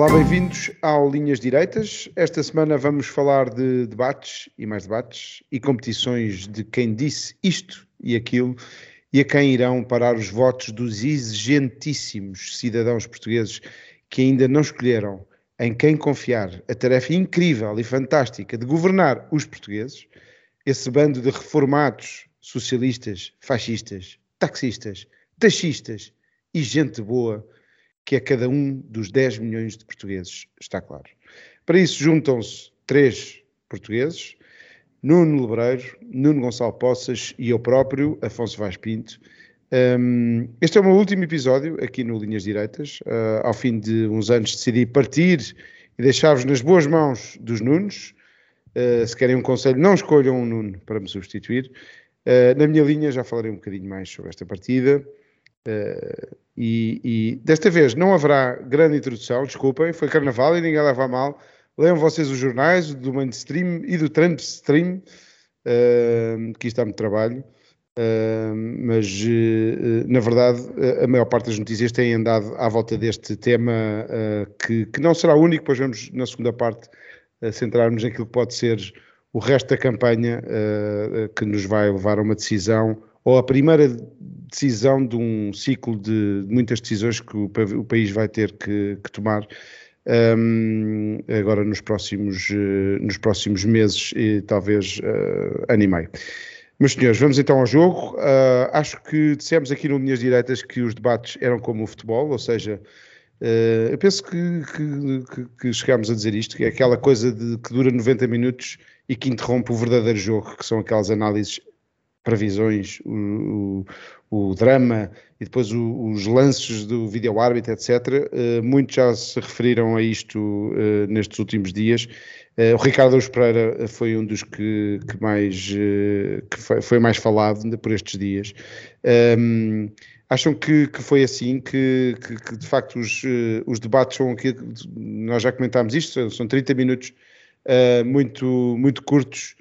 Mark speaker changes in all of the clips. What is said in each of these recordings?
Speaker 1: Olá, bem-vindos ao Linhas Direitas. Esta semana vamos falar de debates e mais debates e competições de quem disse isto e aquilo e a quem irão parar os votos dos exigentíssimos cidadãos portugueses que ainda não escolheram em quem confiar a tarefa incrível e fantástica de governar os portugueses, esse bando de reformados, socialistas, fascistas, taxistas, taxistas e gente boa que é cada um dos 10 milhões de portugueses, está claro. Para isso juntam-se três portugueses, Nuno Lebreiro, Nuno Gonçalo Poças e eu próprio, Afonso Vaz Pinto. Um, este é o meu último episódio aqui no Linhas Direitas. Uh, ao fim de uns anos decidi partir e deixar-vos nas boas mãos dos Nunos. Uh, se querem um conselho, não escolham um Nuno para me substituir. Uh, na minha linha já falarei um bocadinho mais sobre esta partida. Uh, e, e, desta vez não haverá grande introdução, desculpem, foi carnaval e ninguém leva a mal. Leiam vocês os jornais do mainstream e do Trumpstream, uh, que isto dá muito trabalho, uh, mas na verdade a maior parte das notícias tem andado à volta deste tema que, que, não será o único, pois vamos na segunda parte centrarmos naquilo que pode ser o resto da campanha que nos vai levar a uma decisão ou a primeira decisão de um ciclo de, muitas decisões que o, o país vai ter que, que tomar um, agora nos próximos, uh, nos próximos meses e talvez uh, ano e meio. Meus senhores, vamos então ao jogo. Uh, acho que dissemos aqui no Linhas Direitas que os debates eram como o futebol, ou seja, uh, eu penso que, que, que, chegámos a dizer isto, que é aquela coisa de, que dura 90 minutos e que interrompe o verdadeiro jogo, que são aquelas análises previsões, o, o, o drama e depois o, os lances do vídeo árbitro, etc. Uh, eh, muitos já se referiram a isto uh, nestes últimos dias. Uh, o Ricardo Pereira foi um dos que, que mais que foi, foi, mais falado por estes dias. Um, ehm, acham que, que, foi assim, que, que, que de facto os, os, debates são aqui, nós já comentámos isto, são 30 minutos muito, muito curtos,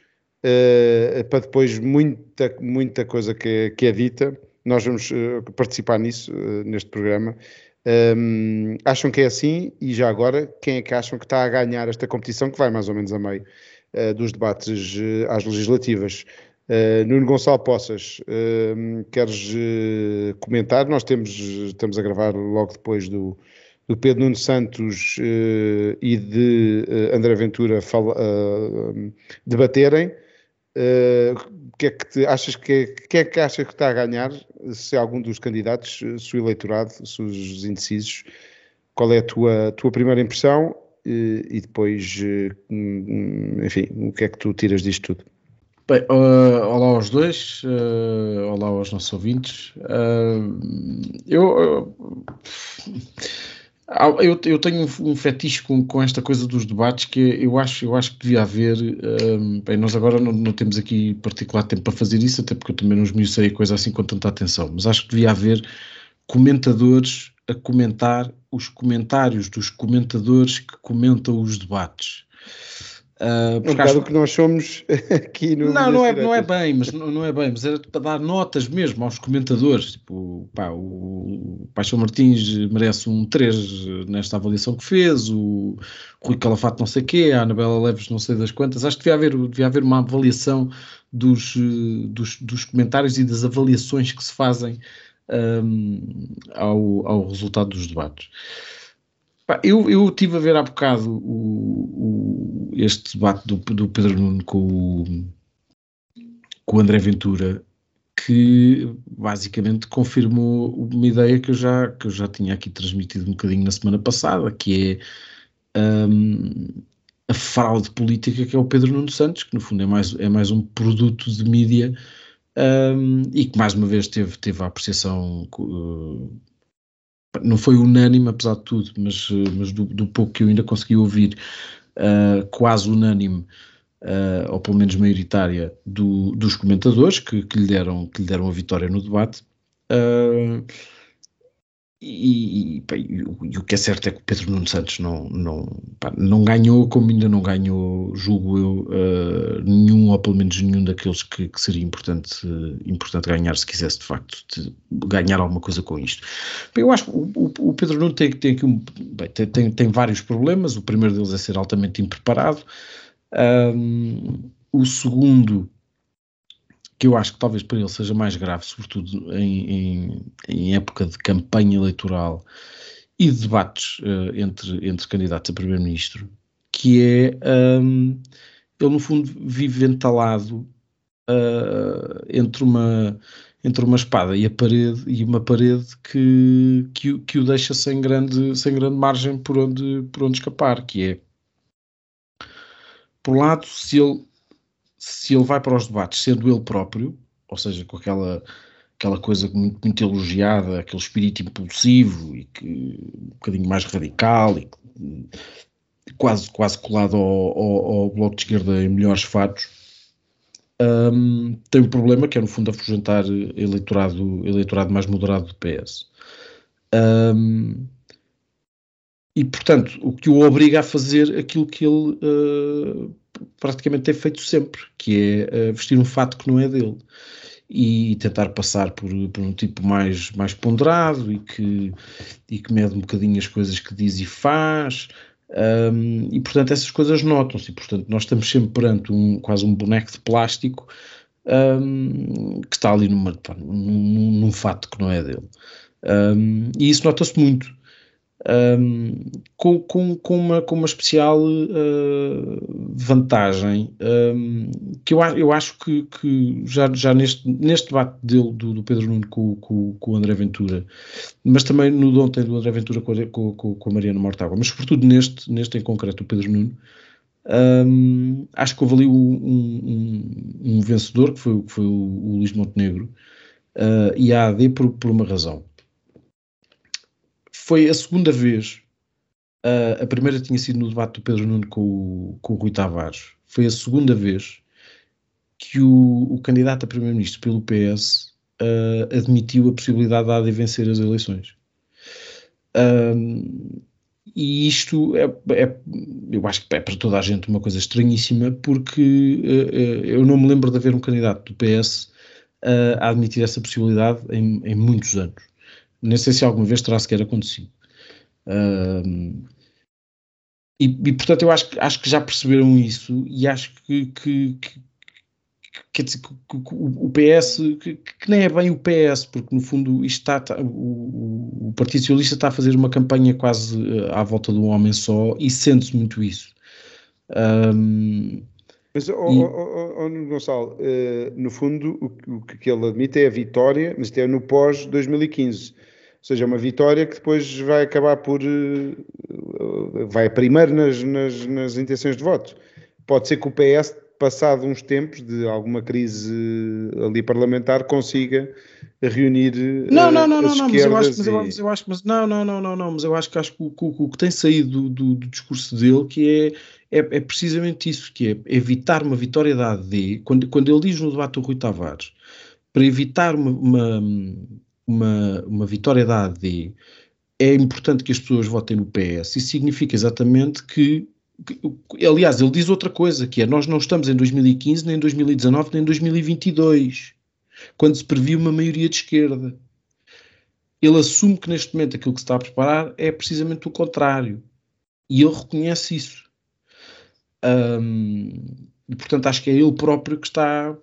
Speaker 1: uh, para depois muita, muita coisa que é, que é dita. Nós vamos uh, participar nisso, uh, neste programa. Um, acham que é assim? E já agora, quem é que acham que está a ganhar esta competição, que vai mais ou menos a meio dos debates às legislativas? Nuno Gonçalo Poças, queres comentar? Nós temos, estamos a gravar logo depois do, do Pedro Nuno Santos uh, e de uh, André Ventura fala, uh, debaterem. Uh, que é que te, achas que, que é que achas que está a ganhar? Se algum dos candidatos, se o eleitorado, se os indecisos, qual é a tua, tua primeira impressão e, e depois, uh, enfim, o que é que tu tiras disto tudo?
Speaker 2: Bem, uh, olá aos dois, olá aos nossos ouvintes. eu eu, eu tenho um, fetiche com, com, esta coisa dos debates que eu acho, eu acho que devia haver. Um, bem, nós agora não, não, temos aqui particular tempo para fazer isso, até porque eu também não esmiucei a coisa assim com tanta atenção, mas acho que devia haver comentadores a comentar os comentários dos comentadores que comentam os debates.
Speaker 1: Uh, um bocado o que nós somos aqui no.
Speaker 2: Não, não é, não é bem, mas não, não, é bem, mas era para dar notas mesmo aos comentadores. Tipo, pá, o, o Paixão Martins merece um 3 nesta avaliação que fez, o, o Rui Calafato não sei o quê, a Anabela Leves não sei das quantas. Acho que devia haver, devia haver uma avaliação dos, dos, dos comentários e das avaliações que se fazem um, ao, ao resultado dos debates. Eu, eu tive a ver há bocado o, o, este debate do, do Pedro Nuno com o, com o André Ventura, que basicamente confirmou uma ideia que eu já, que eu já tinha aqui transmitido um bocadinho na semana passada, que é um, a fraude política que é o Pedro Nuno Santos, que no fundo é mais, é mais um produto de mídia um, e que mais uma vez teve, teve a apreciação uh, não foi unânime, apesar de tudo, mas, mas do, do pouco que eu ainda consegui ouvir, uh, quase unânime, uh, ou pelo menos maioritária, do, dos comentadores que, que, lhe deram, que lhe deram a vitória no debate. Uh, e, e, e, o que é certo é que o Pedro Nuno Santos não, não, pá, não ganhou, como ainda não ganhou, julgo eu, uh, nenhum, ou pelo menos nenhum daqueles que, que seria importante, uh, importante ganhar se quisesse de facto de ganhar alguma coisa com isto. Bem, eu acho que o, o, o, Pedro Nuno tem, tem aqui um, bem, tem, tem, tem, vários problemas. O primeiro deles é ser altamente impreparado. Um, o segundo que eu acho que talvez para ele seja mais grave, sobretudo em, em, em época de campanha eleitoral e de debates uh, entre, entre candidatos a primeiro-ministro, que é um, ele no fundo vive entalado uh, entre uma entre uma espada e a parede e uma parede que, que, que o deixa sem grande, sem grande margem por onde, por onde escapar, que é por um lado, se ele se ele vai para os debates sendo ele próprio, ou seja, com aquela, aquela coisa muito, muito elogiada, aquele espírito impulsivo e que um bocadinho mais radical e quase, quase colado ao, ao, ao bloco de esquerda em melhores fatos, um, tem um problema que é no fundo afugentar eleitorado, eleitorado mais moderado do PS. Um, e portanto, o que o obriga a fazer aquilo que ele uh, praticamente tem feito sempre, que é uh, vestir um fato que não é dele e tentar passar por, por, um tipo mais, mais ponderado e que, e que mede um bocadinho as coisas que diz e faz. Um, e portanto essas coisas notam-se, e portanto nós estamos sempre perante um, quase um boneco de plástico um, que está ali numa, num, num, fato que não é dele. Um, e isso nota-se muito um, com, com, com, uma, com uma especial uh, vantagem. Um, que eu, eu acho que, que, já, já neste, neste debate dele, do, do Pedro Nuno com, com, com, o André Ventura, mas também no de ontem do André Ventura com, com, com a Mariana Mortágua, mas sobretudo neste, neste em concreto, o Pedro Nuno, um, acho que houve ali um vencedor, que foi, que foi o, o Luís Montenegro, uh, e a AD por, por uma razão foi a segunda vez. Uh, a primeira tinha sido no debate do Pedro Nuno com o, com o Rui Tavares. Foi a segunda vez que o, o candidato a primeiro-ministro pelo PS uh, ah, admitiu a possibilidade de vencer as eleições. Um, e isto é, é, eu acho que é para toda a gente uma coisa estranhíssima, porque uh, eu não me lembro de haver um candidato do PS uh, a admitir essa possibilidade em, em muitos anos. Nem sei se alguma vez terá sequer acontecido. E, e, portanto eu acho, acho que já perceberam isso e acho que, que, que quer dizer, que, o PS, que, que, nem é bem o PS, porque no fundo está, o, o, Partido Socialista está a fazer uma campanha quase uh, à volta de um homem só e sente-se muito isso. Um,
Speaker 1: mas, oh, e... oh, oh, oh Gonçalo, uh, no fundo o, o, que ele admite é a vitória, mas isto é no pós-2015 ou seja, é uma vitória que depois vai acabar por. Eh, vai primeiro nas, nas, nas intenções de voto. Pode ser que o PS, passado uns tempos de alguma crise ali parlamentar, consiga reunir
Speaker 2: não, não, não, não, não, mas eu acho, mas, eu, mas eu acho, mas não, não, não, não, não, mas eu acho que acho que o, o, o que tem saído do, do, do, discurso dele que é, é, é, precisamente isso, que é evitar uma vitória da AD, quando, quando ele diz no debate do Rui Tavares, para evitar uma, uma uma, uma vitória da AD, é importante que as pessoas votem no PS. Isso significa exatamente que, que, aliás, ele diz outra coisa, que é nós não estamos em 2015, nem em 2019, nem em 2022, quando se previu uma maioria de esquerda. Ele assume que neste momento aquilo que se está a preparar é precisamente o contrário. E ele reconhece isso. E portanto acho que é ele próprio que está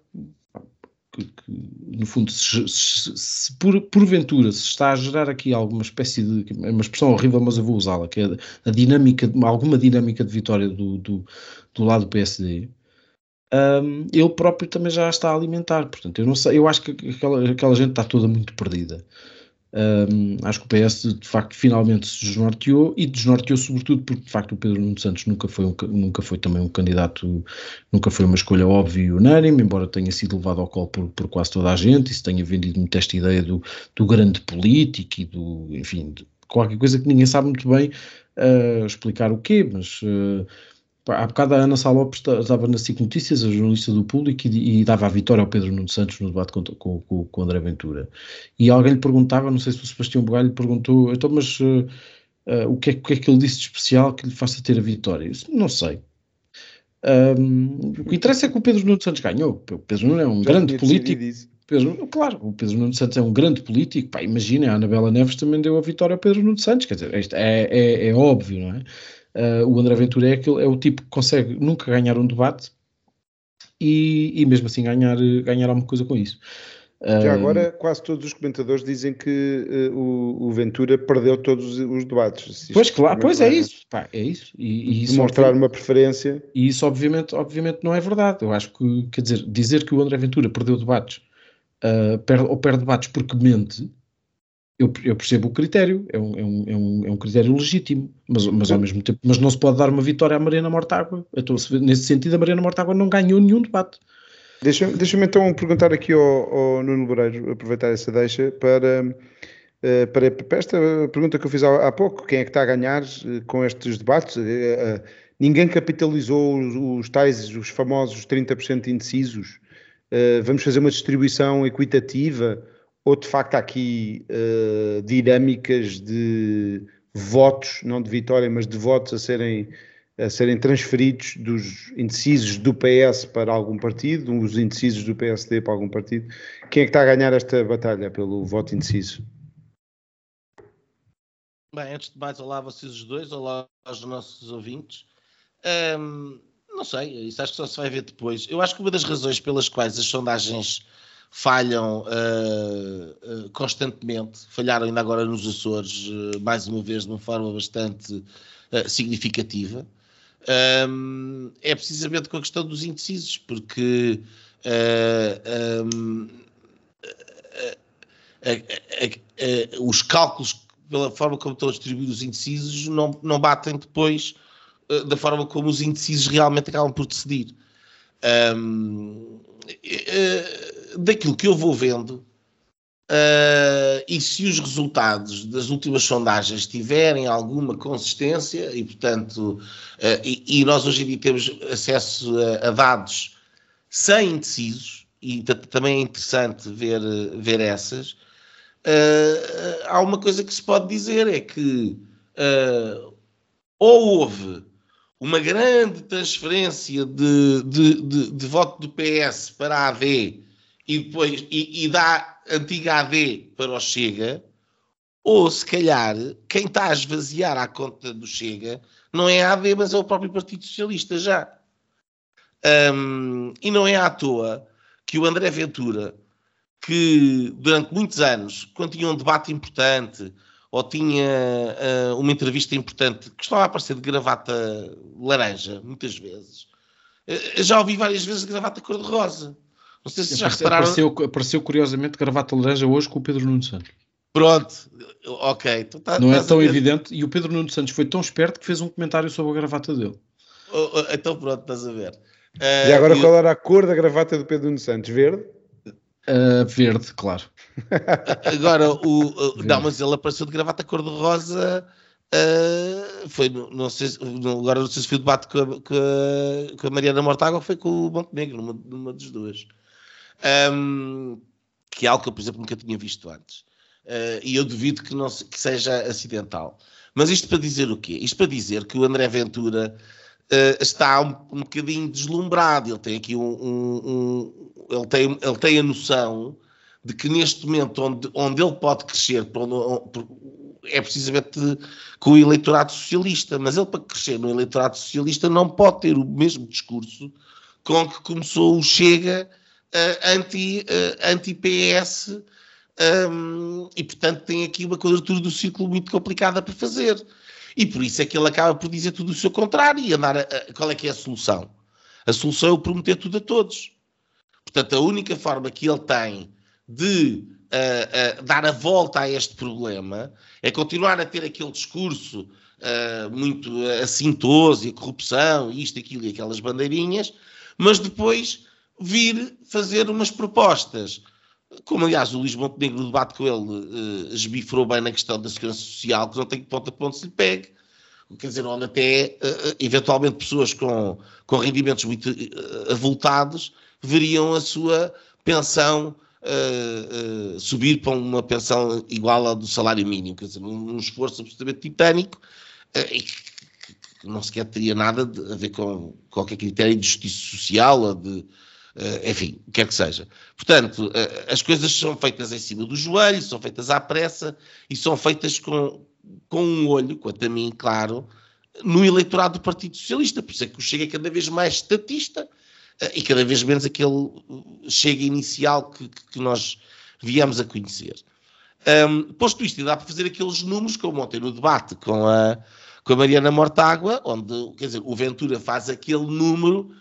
Speaker 2: que, que no fundo, se, se, se, por, porventura se está a gerar aqui alguma espécie de, é uma expressão horrível, mas eu vou usá-la, que é a dinâmica, alguma dinâmica de vitória do, do, do lado do PSD, um, ele próprio também já está a alimentar. Portanto, eu não sei, eu acho que aquela, aquela gente está toda muito perdida. Um, acho que o PS de facto finalmente se desnorteou e desnorteou sobretudo porque de facto o Pedro Nuno Santos nunca foi, um, nunca foi também um candidato, nunca foi uma escolha óbvia e unânime, embora tenha sido levado ao colo por, por quase toda a gente e se tenha vendido muito esta ideia do, do grande político e do, enfim, qualquer coisa que ninguém sabe muito bem uh, explicar o quê, mas uh, há bocado a Ana Salopes estava na SIC Notícias, a jornalista do público, e, e, dava a vitória ao Pedro Nuno Santos no debate com, com, com, com o André Ventura. E alguém lhe perguntava, não sei se o Sebastião Bugalho lhe perguntou, então, mas uh, o, que é, o que é que ele disse de especial que lhe faça ter a vitória? Eu disse, não sei. Um, o que interessa é que o Pedro Nuno Santos ganhou. O Pedro Nuno é um Já grande político. Pedro, claro, o Pedro Nuno Santos é um grande político. Pá, imagina, a Anabela Neves também deu a vitória ao Pedro Nuno Santos. Quer dizer, isto é, é, é óbvio, não é? Uh, o André Ventura é, aquele, é o tipo que consegue nunca ganhar um debate e, e mesmo assim ganhar, ganhar alguma coisa com isso.
Speaker 1: Já agora, quase todos os comentadores dizem que uh, o, o, Ventura perdeu todos os debates.
Speaker 2: Pois, claro, pois é, isso. Pá, é isso. E,
Speaker 1: e Demonstrar uma preferência.
Speaker 2: E isso, obviamente, obviamente, não é verdade. Eu acho que, quer dizer, dizer que o André Ventura perdeu debates uh, perde, ou perde debates porque mente, eu, eu, percebo o critério, é um, é um, é um, é um critério legítimo, mas, mas ao mesmo tempo, mas não se pode dar uma vitória à Mariana Mortágua. Então, nesse sentido, a Mariana Mortágua não ganhou nenhum debate.
Speaker 1: Deixa-me deixa então perguntar aqui ao, ao Nuno Loureiro, aproveitar essa deixa, para, eh, para, para, esta pergunta que eu fiz há, há, pouco: quem é que está a ganhar eh, com estes debates? Eh, ninguém capitalizou os, os tais, os famosos 30% indecisos. Vamos fazer uma distribuição equitativa? Ou de facto há aqui dinâmicas de votos, não de vitória, mas de votos a serem a serem transferidos dos indecisos do PS para algum partido, os indecisos do PSD para algum partido. Quem é que está a ganhar esta batalha pelo voto indeciso?
Speaker 3: Bem, antes de mais, olá a vocês os dois, olá aos nossos ouvintes. Um, não sei, isso acho que só se vai ver depois. Eu acho que uma das razões pelas quais as sondagens falham uh, uh, constantemente, falharam ainda agora nos Açores, uh, mais uma vez de uma forma bastante significativa, um, é precisamente com a questão dos indecisos, porque um, os cálculos, pela forma como estão a distribuir os indecisos, não, não batem depois da forma como os indecisos realmente acabam por decidir. Um, daquilo que eu vou vendo, Uh, e se os resultados das últimas sondagens tiverem alguma consistência, e portanto, uh, e, e, nós hoje em dia temos acesso a, a dados sem indecisos, e também é interessante ver, ver essas, uh, há uma coisa que se pode dizer: é que ou houve uma grande transferência de, de, de, de voto do PS para a AD e depois e, e dá antiga AD para o Chega, ou se calhar quem está a esvaziar à conta do Chega não é a AD, mas é o próprio Partido Socialista já. Um, e não é à toa que o André Ventura, que durante muitos anos, quando tinha um debate importante ou tinha uh, uma entrevista importante, que estava a aparecer de gravata laranja, muitas vezes, uh, já ouvi várias vezes de gravata cor-de-rosa.
Speaker 2: Não sei se já repararam. Apareceu, apareceu curiosamente gravata laranja hoje com o Pedro Nuno Santos.
Speaker 3: Pronto, ok.
Speaker 2: Então tá, não é tão evidente. E o Pedro Nuno Santos foi tão esperto que fez um comentário sobre a gravata dele.
Speaker 3: Oh, oh, então pronto, estás a ver.
Speaker 1: Uh, e agora qual era a cor da gravata do Pedro Nuno Santos? Verde?
Speaker 2: Uh, verde, claro.
Speaker 3: agora, o, uh, não, mas ele apareceu de gravata cor-de-rosa. Uh, foi, não sei, agora não sei se foi o debate com a, com a, com a Mariana Mortágua ou foi com o Montenegro, numa, numa das duas um, que é algo que eu, por exemplo, nunca tinha visto antes. Uh, e eu duvido que, não, que seja acidental. Mas isto para dizer o quê? Isto para dizer que o André Ventura uh, está um, um bocadinho deslumbrado. Ele tem aqui um, um, um, ele, tem, ele tem a noção de que neste momento onde, onde ele pode crescer onde, é precisamente com o eleitorado socialista, mas ele para crescer no eleitorado socialista não pode ter o mesmo discurso com que começou o Chega uh, anti, uh, anti-PS um, e, portanto, tem aqui uma quadratura do círculo muito complicada para fazer. E por isso é que ele acaba por dizer tudo o seu contrário e andar. A, a, qual é que é a solução? A solução é o prometer tudo a todos. Portanto, a única forma que ele tem de uh, uh, dar a volta a este problema é continuar a ter aquele discurso uh, muito assintoso e a corrupção, isto, aquilo e aquelas bandeirinhas, mas depois vir fazer umas propostas como aliás o Luís Montenegro no debate com ele uh, esbifrou bem na questão da segurança social, que não tem ponto a ponto se lhe pegue. Quer dizer, onde até, uh, eventualmente, pessoas com, com rendimentos muito uh, avultados veriam a sua pensão uh, subir para uma pensão igual à do salário mínimo. Quer dizer, um, um esforço absolutamente titânico e que, que, não sequer teria nada a ver com qualquer critério de justiça social ou de Uh, enfim, o que quer que seja. Portanto, uh, as coisas são feitas em cima do joelho, são feitas à pressa e são feitas com, com um olho, quanto a mim, claro, no eleitorado do Partido Socialista. Por isso é que o Chega é cada vez mais estatista uh, e cada vez menos aquele Chega inicial que, que nós viemos a conhecer. Um, posto isto, dá para fazer aqueles números, como ontem no debate com a, com a Mariana Mortágua, onde, quer dizer, o Ventura faz aquele número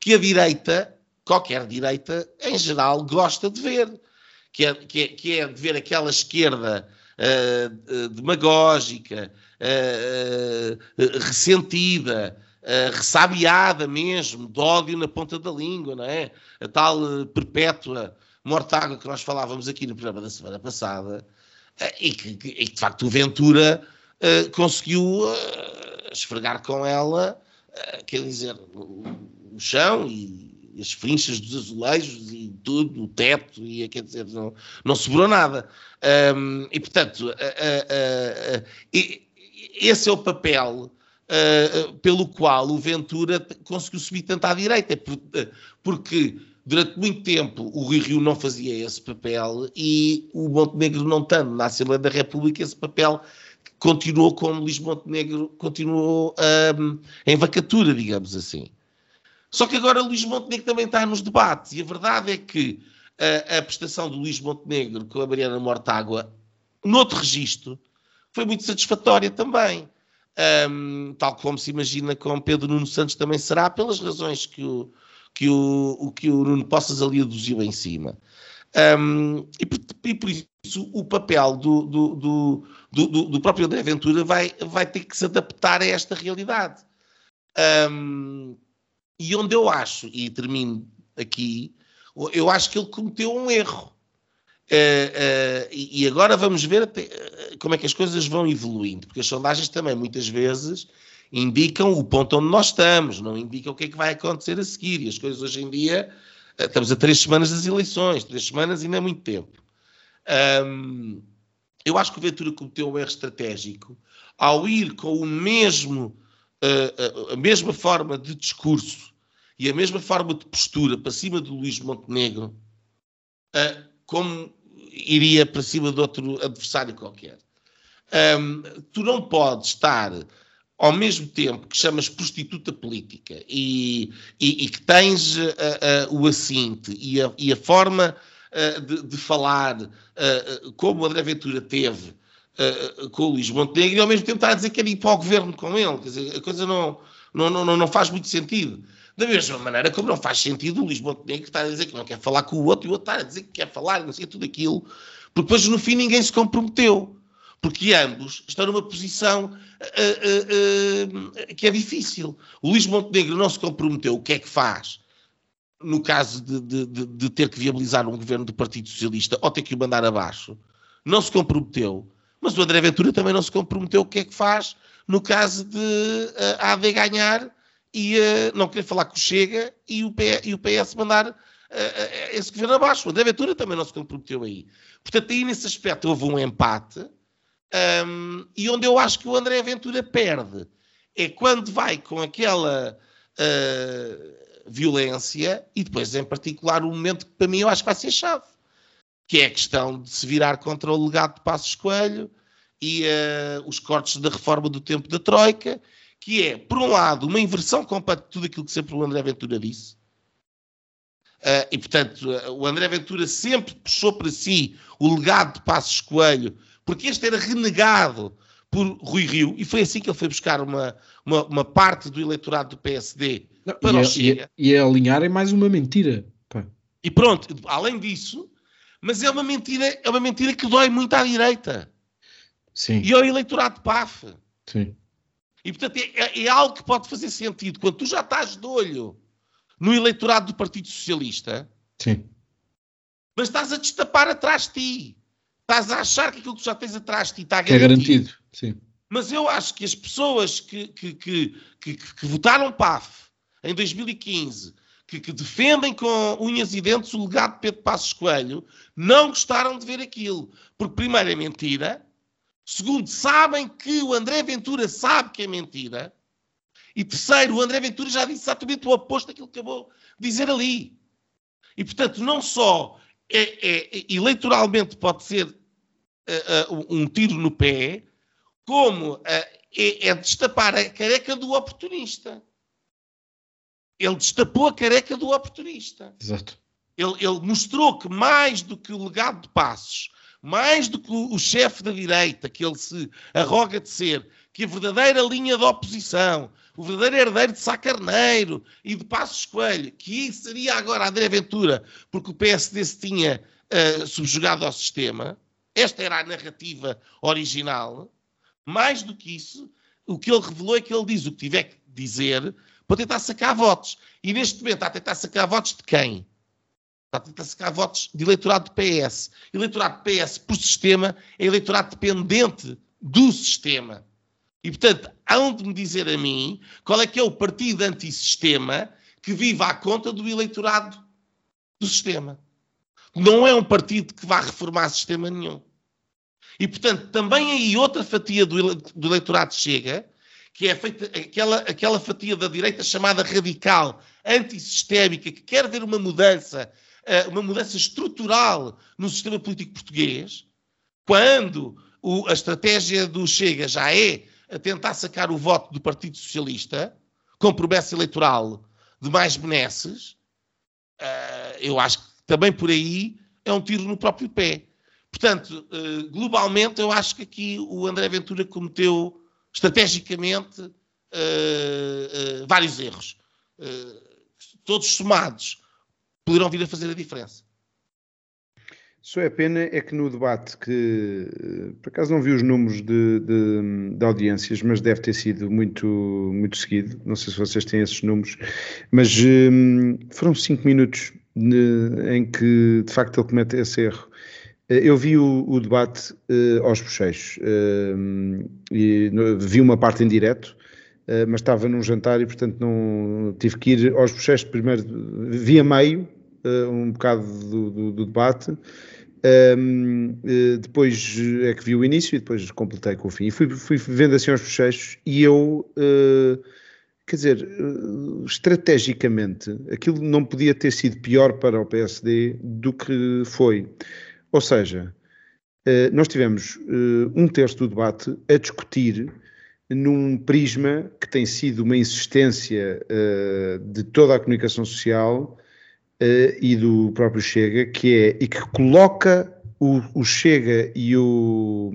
Speaker 3: que a direita qualquer direita, em geral, gosta de ver, que é, que é, que é de ver aquela esquerda uh, demagógica, uh, ressentida, ressabiada mesmo, de ódio na ponta da língua, não é? A tal perpétua mortágua que nós falávamos aqui no programa da semana passada, e que, que, de facto o Ventura conseguiu esfregar com ela, quer dizer, o chão e as frinchas dos azulejos e tudo, o teto, e quer dizer, não, não sobrou nada. Um, e portanto, uh, uh, uh, esse é o papel pelo qual o Ventura conseguiu subir tanto à direita, porque durante muito tempo o Rui Rio não fazia esse papel e o Montenegro não tanto. Na Assembleia da República esse papel continuou como Luís Montenegro continuou um, em vacatura, digamos assim. Só que agora Luís Montenegro também está nos debates, e a verdade é que a, a prestação do Luís Montenegro com a Mariana Mortágua, noutro registro, foi muito satisfatória também. Um, tal como se imagina com Pedro Nuno Santos também será, pelas razões que o, que o, o que o Nuno Poças ali aduziu em cima. Um, e, por, e, por, isso o papel do, do, do, do, do próprio André Ventura vai, vai ter que se adaptar a esta realidade. Um, e onde eu acho, e termino aqui, eu acho que ele cometeu um erro. Uh, uh, e, agora vamos ver até, uh, como é que as coisas vão evoluindo, porque as sondagens também muitas vezes indicam o ponto onde nós estamos, não indicam o que é que vai acontecer a seguir. E as coisas hoje em dia, estamos a três semanas das eleições, três semanas ainda é muito tempo. Um, eu acho que o Ventura cometeu um erro estratégico ao ir com o mesmo a, a, mesma forma de discurso e a mesma forma de postura para cima do Luís Montenegro uh, como iria para cima de outro adversário qualquer. Um, tu não podes estar ao mesmo tempo que chamas prostituta política e, e, e que tens uh, uh, o assinte e a, e a forma uh, de, de, falar como André Ventura teve uh, com o Luís Montenegro e ao mesmo tempo está a dizer que quer ir para o governo com ele. Quer dizer, a coisa não, não, não, não faz muito sentido. Da mesma maneira como não faz sentido o Luís Montenegro estar a dizer que não quer falar com o outro e o outro estar a dizer que quer falar, não sei tudo aquilo, porque depois no fim ninguém se comprometeu. Porque ambos estão numa posição uh, uh, que é difícil. O Luís Montenegro não se comprometeu. O que é que faz? No caso de, de, de ter que viabilizar um governo do Partido Socialista ou ter que o mandar abaixo, não se comprometeu mas o André Ventura também não se comprometeu o que é que faz no caso de uh, a AD ganhar e uh, não querer falar com o Chega e o, P, e o PS mandar uh, esse governo abaixo. O André Ventura também não se comprometeu aí. Portanto, aí nesse aspecto houve um empate um, ehm, e onde eu acho que o André Ventura perde é quando vai com aquela violência e depois, em particular, o momento que para mim eu acho que vai ser chave que é a questão de se virar contra o legado de Passos Coelho e uh, os cortes da reforma do tempo da Troika, que é, por um lado, uma inversão completa de tudo aquilo que sempre o André Ventura disse. Uh, e, portanto, uh, o André Ventura sempre puxou para si o legado de Passos Coelho, porque este era renegado por Rui Rio, e foi assim que ele foi buscar uma, uma, uma parte do eleitorado do PSD
Speaker 2: Não, para e, o Chega. E, e alinhar é mais uma mentira. Pá.
Speaker 3: E pronto, além disso, mas é uma mentira, é uma mentira que dói muito à direita.
Speaker 2: Sim.
Speaker 3: E ao eleitorado de PAF.
Speaker 2: Sim.
Speaker 3: E portanto é, é, é, algo que pode fazer sentido. Quando tu já estás de olho no eleitorado do Partido Socialista,
Speaker 2: Sim.
Speaker 3: mas estás a destapar atrás de ti. Estás a achar que aquilo que já tens atrás de ti está
Speaker 2: garantido. Que é garantido, sim.
Speaker 3: Mas eu acho que as pessoas que, que, que, que, que votaram PAF em 2015, que, que, defendem com unhas e dentes o legado de Pedro Passos Coelho, não gostaram de ver aquilo. Porque, primeiro, é mentira. Segundo, sabem que o André Ventura sabe que é mentira. E terceiro, o André Ventura já disse exatamente o oposto daquilo que acabou de dizer ali. E, portanto, não só é, é, eleitoralmente pode ser uh, uh, um tiro no pé, como uh, é, é destapar a careca do oportunista. Ele destapou a careca do oportunista.
Speaker 2: Exato.
Speaker 3: Ele, ele, mostrou que mais do que o legado de Passos, mais do que o, o chefe da direita, que ele se arroga de ser, que a verdadeira linha da oposição, o verdadeiro herdeiro de Sá Carneiro e de Passos Coelho, que seria agora André Ventura, porque o PSD se tinha uh, subjugado ao sistema, esta era a narrativa original. Mais do que isso, o que ele revelou é que ele diz o que tiver que dizer para tentar sacar votos. E neste momento está a tentar sacar votos de quem? Está a tentar sacar votos de eleitorado do PS. Eleitorado do PS, por sistema, é eleitorado dependente do sistema. E, portanto, hão de me dizer a mim qual é que é o partido antissistema que vive à conta do eleitorado do sistema. Não é um partido que vá reformar sistema nenhum. E, portanto, também aí outra fatia do, do eleitorado chega, que é feita, aquela, aquela fatia da direita chamada radical, antissistémica, que quer ver uma mudança, eh, uma mudança estrutural no sistema político português, quando o, a estratégia do Chega já é a tentar sacar o voto do Partido Socialista, com promessa eleitoral de mais benesses, uh, eu acho que também por aí é um tiro no próprio pé. Portanto, uh, globalmente, eu acho que aqui o André Ventura cometeu estrategicamente uh, vários erros. todos somados poderão vir a fazer a diferença.
Speaker 1: Só é pena é que no debate que, por acaso não vi os números de, de, de, audiências, mas deve ter sido muito, muito seguido, não sei se vocês têm esses números, mas um, foram cinco minutos em que de facto ele comete esse erro. Eh, eu vi o, o debate uh, aos bochechos uh, e vi uma parte em direto, uh, mas estava num jantar e portanto não tive que ir aos bochechos primeiro, via meio, um bocado do, do, do debate, um, eh, depois é que vi o início e depois completei com o fim. E fui, fui vendo assim aos fecheiros e eu, quer dizer, estrategicamente, aquilo não podia ter sido pior para o PSD do que foi. Ou seja, uh, nós tivemos um terço do debate a discutir num prisma que tem sido uma insistência de toda a comunicação social e do próprio Chega, que é e que coloca o, o Chega e o,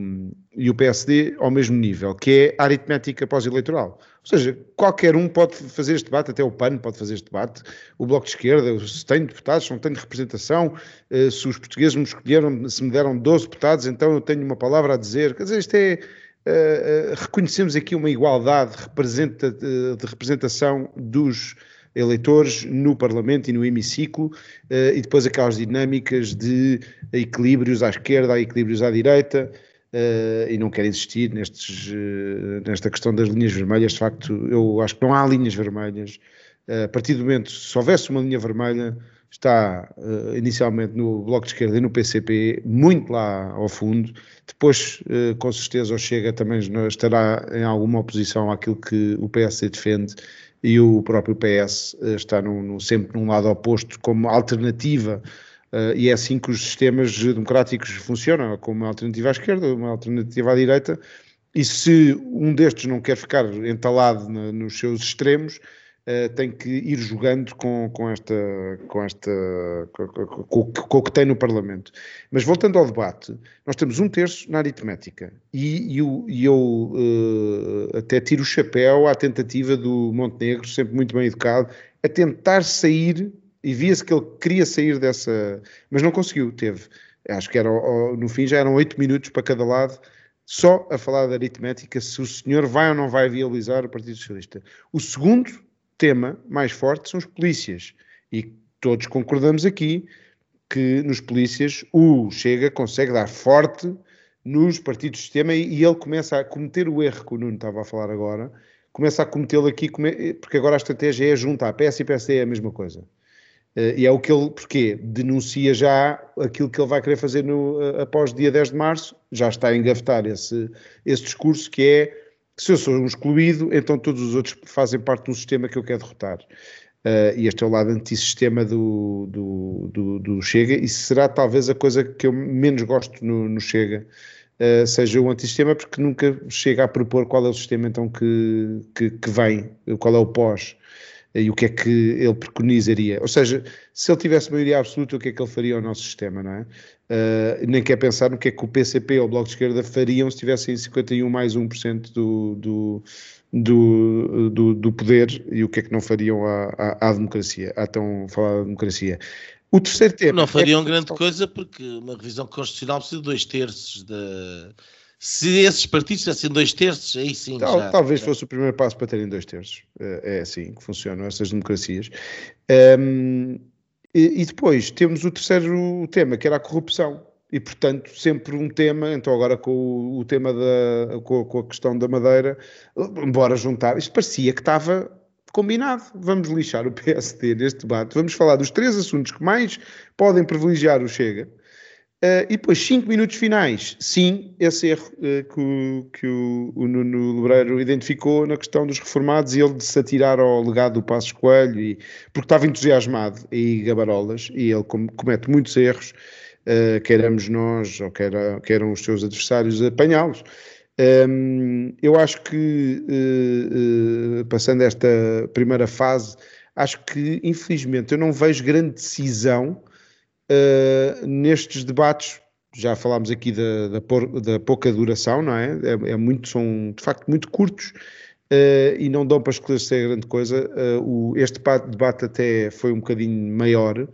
Speaker 1: e o PSD ao mesmo nível, que é a aritmética pós-eleitoral. Ou seja, qualquer um pode fazer este debate, até o PAN pode fazer este debate, o Bloco de Esquerda, se tem deputados, se não tem representação, uh, se os portugueses me escolheram, se me deram 12 deputados, então eu tenho uma palavra a dizer. Quer dizer, isto é. Uh, uh, reconhecemos aqui uma igualdade de representação dos eleitores no Parlamento e no hemiciclo, e depois aquelas dinâmicas de equilíbrios à esquerda, equilíbrios à direita, uh, e não quero insistir nestes, uh, nesta questão das linhas vermelhas, de facto, eu acho que não há linhas vermelhas. a partir do momento, se houvesse uma linha vermelha, está uh, inicialmente no Bloco de Esquerda e no PCP, muito lá ao fundo. Depois, uh, com certeza, o Chega também estará em alguma oposição àquilo que o PSD defende e o próprio PS uh, está sempre num lado oposto como alternativa. E é assim que os sistemas democráticos funcionam, como uma alternativa à esquerda, uma alternativa à direita. E se um destes não quer ficar entalado na, nos seus extremos, uh, tem que ir jogando com, com esta, com, esta com, com, com, o que tem no Parlamento. Mas voltando ao debate, nós temos um terço na aritmética e, e, o, e eu uh, até tiro o chapéu à tentativa do Montenegro, sempre muito bem educado, a tentar sair e via-se que ele queria sair dessa, mas não conseguiu, teve. Acho que era, no fim já eram oito minutos para cada lado, só a falar da aritmética, se o senhor vai ou não vai viabilizar o Partido Socialista. O segundo tema mais forte são os polícias. E todos concordamos aqui que nos polícias o Chega consegue dar forte nos partidos de sistema e, e ele começa a cometer o erro que o Nuno estava a falar agora, começa a cometê-lo aqui, porque agora a estratégia é juntar PS e PSD é a mesma coisa. Uh, e é o que ele, porque denuncia já aquilo que ele vai querer fazer no, uh, após dia 10 de março, já está a engavetar esse, esse discurso que é se eu sou um excluído, então todos os outros fazem parte de um sistema que eu quero derrotar. Uh, e este é o lado antissistema do, do, do, do, Chega, e será talvez a coisa que eu menos gosto no, no Chega, uh, seja o antissistema, porque nunca chega a propor qual é o sistema então que, que, que vem, qual é o pós e o que é que ele preconizaria. Ou seja, se ele tivesse maioria absoluta, o que é que ele faria ao nosso sistema, não é? Uh, nem quer pensar no que é que o PCP ou o Bloco de Esquerda fariam se tivessem 51 mais 1% do, do, do, do, do, poder e o que é que não fariam à, à, à democracia, à tão falada democracia. O terceiro tema.
Speaker 3: Não fariam é grande coisa porque uma revisão constitucional precisa de dois terços da. Se esses partidos tivessem dois terços, aí sim.
Speaker 1: Tal,
Speaker 3: já,
Speaker 1: talvez já. fosse o primeiro passo para terem dois terços. É, é assim que funcionam essas democracias. Um, e, e, depois temos o terceiro tema, que era a corrupção. E, portanto, sempre um tema, então agora com o, o tema da com, com, a questão da Madeira, embora juntar, isto parecia que estava combinado. Vamos lixar o PSD neste debate. Vamos falar dos três assuntos que mais podem privilegiar o Chega Uh, e depois, cinco minutos finais, sim, esse erro uh, que, o, que o, o, Nuno Lebreiro identificou na questão dos reformados e ele de se atirar ao legado do Passos Coelho, e, porque estava entusiasmado e gabarolas, e ele com, comete muitos erros, uh, queiramos nós ou queira, queiram os seus adversários apanhá-los. Um, ehm, eu acho que, passando esta primeira fase, acho que, infelizmente, eu não vejo grande decisão uh, nestes debates, já falámos aqui da, da, por, da pouca duração, não é? é? é? muito, são de facto muito curtos uh, e não dão para esclarecer grande coisa. Uh, o, este debate até foi um bocadinho maior.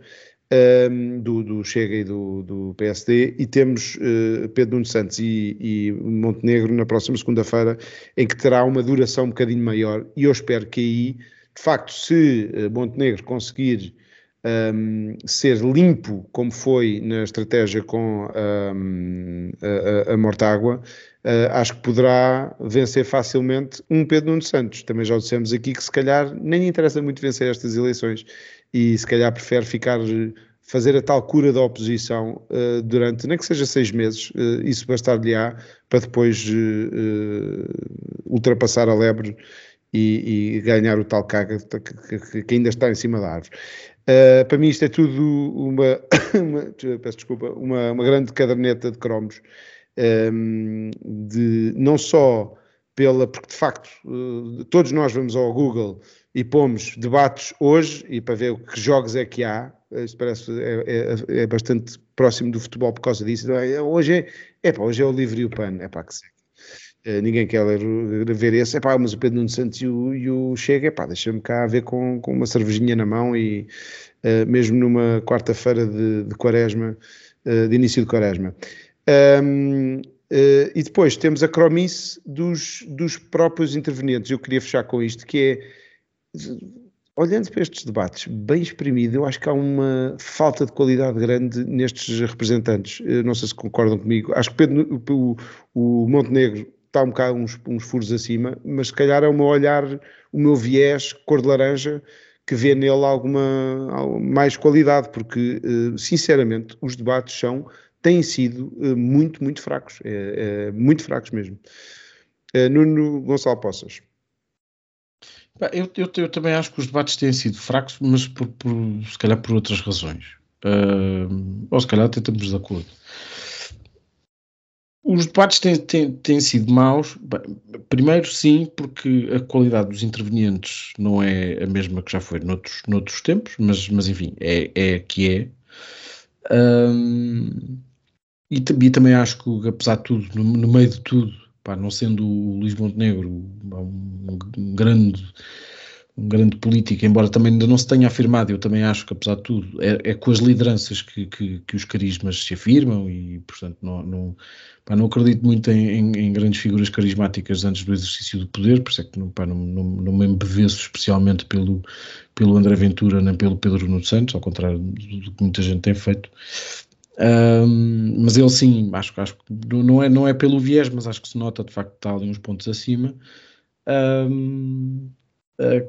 Speaker 1: Do, do, Chega e do, do PSD, e temos uh, Pedro Nuno Santos e, e, Montenegro na próxima segunda-feira, em que terá uma duração um bocadinho maior, e eu espero que aí, de facto, se Montenegro conseguir um, ser limpo, como foi na estratégia com um, a, a, Mortágua, uh, acho que poderá vencer facilmente um Pedro Nuno Santos. Também já dissemos aqui que se calhar nem interessa muito vencer estas eleições e se calhar prefere ficar fazer a tal cura da oposição uh, durante, nem que seja seis meses, uh, isso bastar-lhe-á para depois ultrapassar a lebre e, e, ganhar o tal caga que, que, que, ainda está em cima da árvore. Uh, para mim isto é tudo uma, uma peço desculpa, uma, uma, grande caderneta de cromos, um, ehm, de, não só pela, porque de facto uh, todos nós vamos ao Google e pomos debates hoje e para ver que jogos é que há, isto parece é, é, é bastante próximo do futebol por causa disso. É, hoje é, é pá, hoje é o livre e o pano, é pá que segue. Uh, ninguém quer ler, ver esse, é pá, mas o Pedro Nuno Santos e o, e o Chega, é pá, deixa-me cá ver com, com uma cervejinha na mão e uh, mesmo numa quarta-feira de, de quaresma, uh, de início de quaresma. Um, e depois temos a cromice dos, dos próprios intervenientes. Eu queria fechar com isto, que é olhando para estes debates bem exprimido, eu acho que há uma falta de qualidade grande nestes representantes. não sei se concordam comigo. Acho que Pedro, o, o Montenegro está um bocado uns, uns furos acima, mas se calhar é o meu olhar, o meu viés cor de laranja que vê nele alguma mais qualidade, porque eh, sinceramente os debates são têm sido eh, muito, muito fracos, é, é, muito fracos mesmo. É, Nuno Gonçalo Poças.
Speaker 2: Eu, eu, eu, também acho que os debates têm sido fracos, mas por, por se calhar por outras razões. Uh, ou se calhar até estamos de acordo. Os debates têm, têm, têm sido maus. Primeiro, sim, porque a qualidade dos intervenientes não é a mesma que já foi noutros, noutros tempos, mas, mas enfim, é, é que é. Um, e, e, também acho que, apesar de tudo, no, no meio de tudo, pá, não sendo o Luís Montenegro um, um grande um grande político, embora também ainda não se tenha afirmado, eu também acho que, apesar de tudo, é, é com as lideranças que, que, que, os carismas se afirmam e, portanto, não, não, pá, não acredito muito em, em, em, grandes figuras carismáticas antes do exercício do poder, por isso é que não, pá, não, não, não me embeveço especialmente pelo, pelo André Ventura nem pelo Pedro Nuno Santos, ao contrário do que muita gente tem feito. Um, mas ele sim, acho, acho que não é, não é pelo viés, mas acho que se nota de facto que está ali uns pontos acima. Um, eh,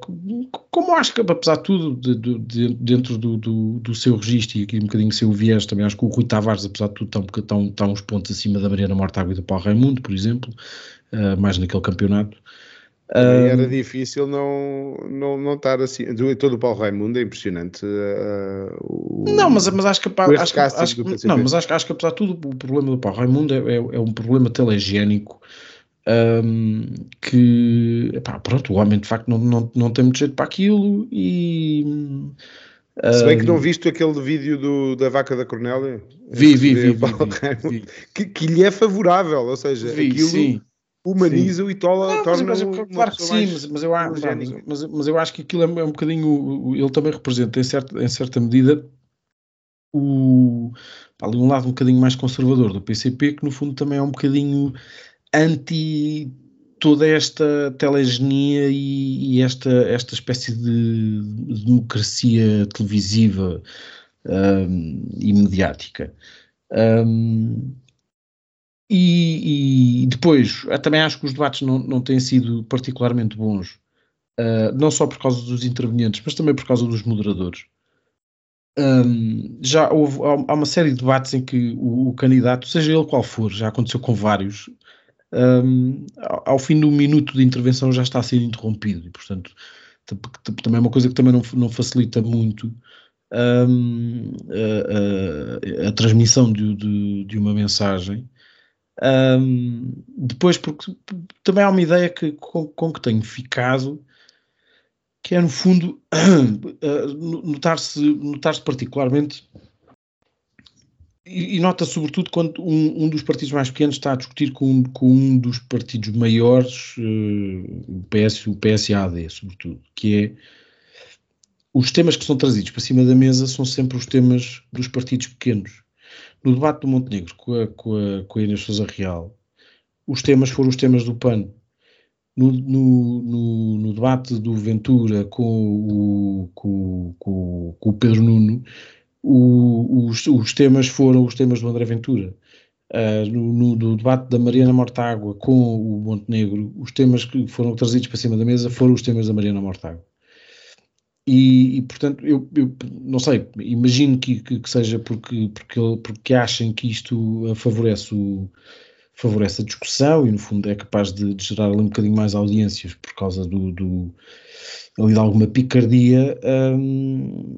Speaker 2: como acho que, apesar de tudo, de, de, dentro do, do, do, seu registro e aqui um bocadinho seu viés, também acho que o Rui Tavares, apesar de tudo, está, está, está uns pontos acima da Mariana Mortágua e do Paulo Raimundo, por exemplo, uh, mais naquele campeonato.
Speaker 1: Uh, era difícil não, não, não estar assim. Do, todo o Paulo Raimundo é impressionante. Uh,
Speaker 2: o, não, mas, mas acho que, acho, acho, não, mas acho, acho que apesar de tudo, o problema do Paulo Raimundo é, é, é um problema telegénico um, que epá, pronto, o homem de facto não, não, não tem muito jeito para aquilo e
Speaker 1: um, se bem que não viste aquele vídeo do, da vaca da Cornélia?
Speaker 2: Vi, vi, vi, vi,
Speaker 1: que, que, lhe é favorável, ou seja, aquilo sim, humaniza sim. e tola, não, torna
Speaker 2: mas, mas, claro que sim, mas, mas, eu, mas, mas, mas, eu acho que aquilo é, é um bocadinho ele também representa em certa, em certa medida o ali um lado um bocadinho mais conservador do PCP que no fundo também é um bocadinho anti toda esta telegenia e, e esta, esta espécie de, democracia televisiva um, e mediática. Um, e, e, depois, também acho que os debates não, não têm sido particularmente bons, uh, não só por causa dos intervenientes, mas também por causa dos moderadores. Um, já houve, há uma série de debates em que o, o, candidato, seja ele qual for, já aconteceu com vários, um, ao fim do minuto de intervenção já está a ser interrompido e, portanto, também é uma coisa que também não, não facilita muito um, a, a, a, transmissão de, de, de uma mensagem. Um, depois, porque também há uma ideia que, com, com que tenho ficado, que é no fundo notar-se notar particularmente e, nota sobretudo quando um, um, dos partidos mais pequenos está a discutir com, com um dos partidos maiores, uh, o, PS, o PSAD, sobretudo, que é os temas que são trazidos para cima da mesa são sempre os temas dos partidos pequenos. No debate do Montenegro com a, com a, com a Inês Sousa Real, os temas foram os temas do PAN. No, no, no, no debate do Ventura com o, com, com, com o Pedro Nuno, o, os, os, temas foram os temas do André Ventura. Uh, no, no, debate da Mariana Mortágua com o Montenegro, os temas que foram trazidos para cima da mesa foram os temas da Mariana Mortágua. E, e portanto, eu, eu, não sei, imagino que, que, que, seja porque, porque, porque achem que isto favorece, o, favorece a discussão e, no fundo, é capaz de, de gerar ali um bocadinho mais audiências por causa do, do ali de alguma picardia, hum,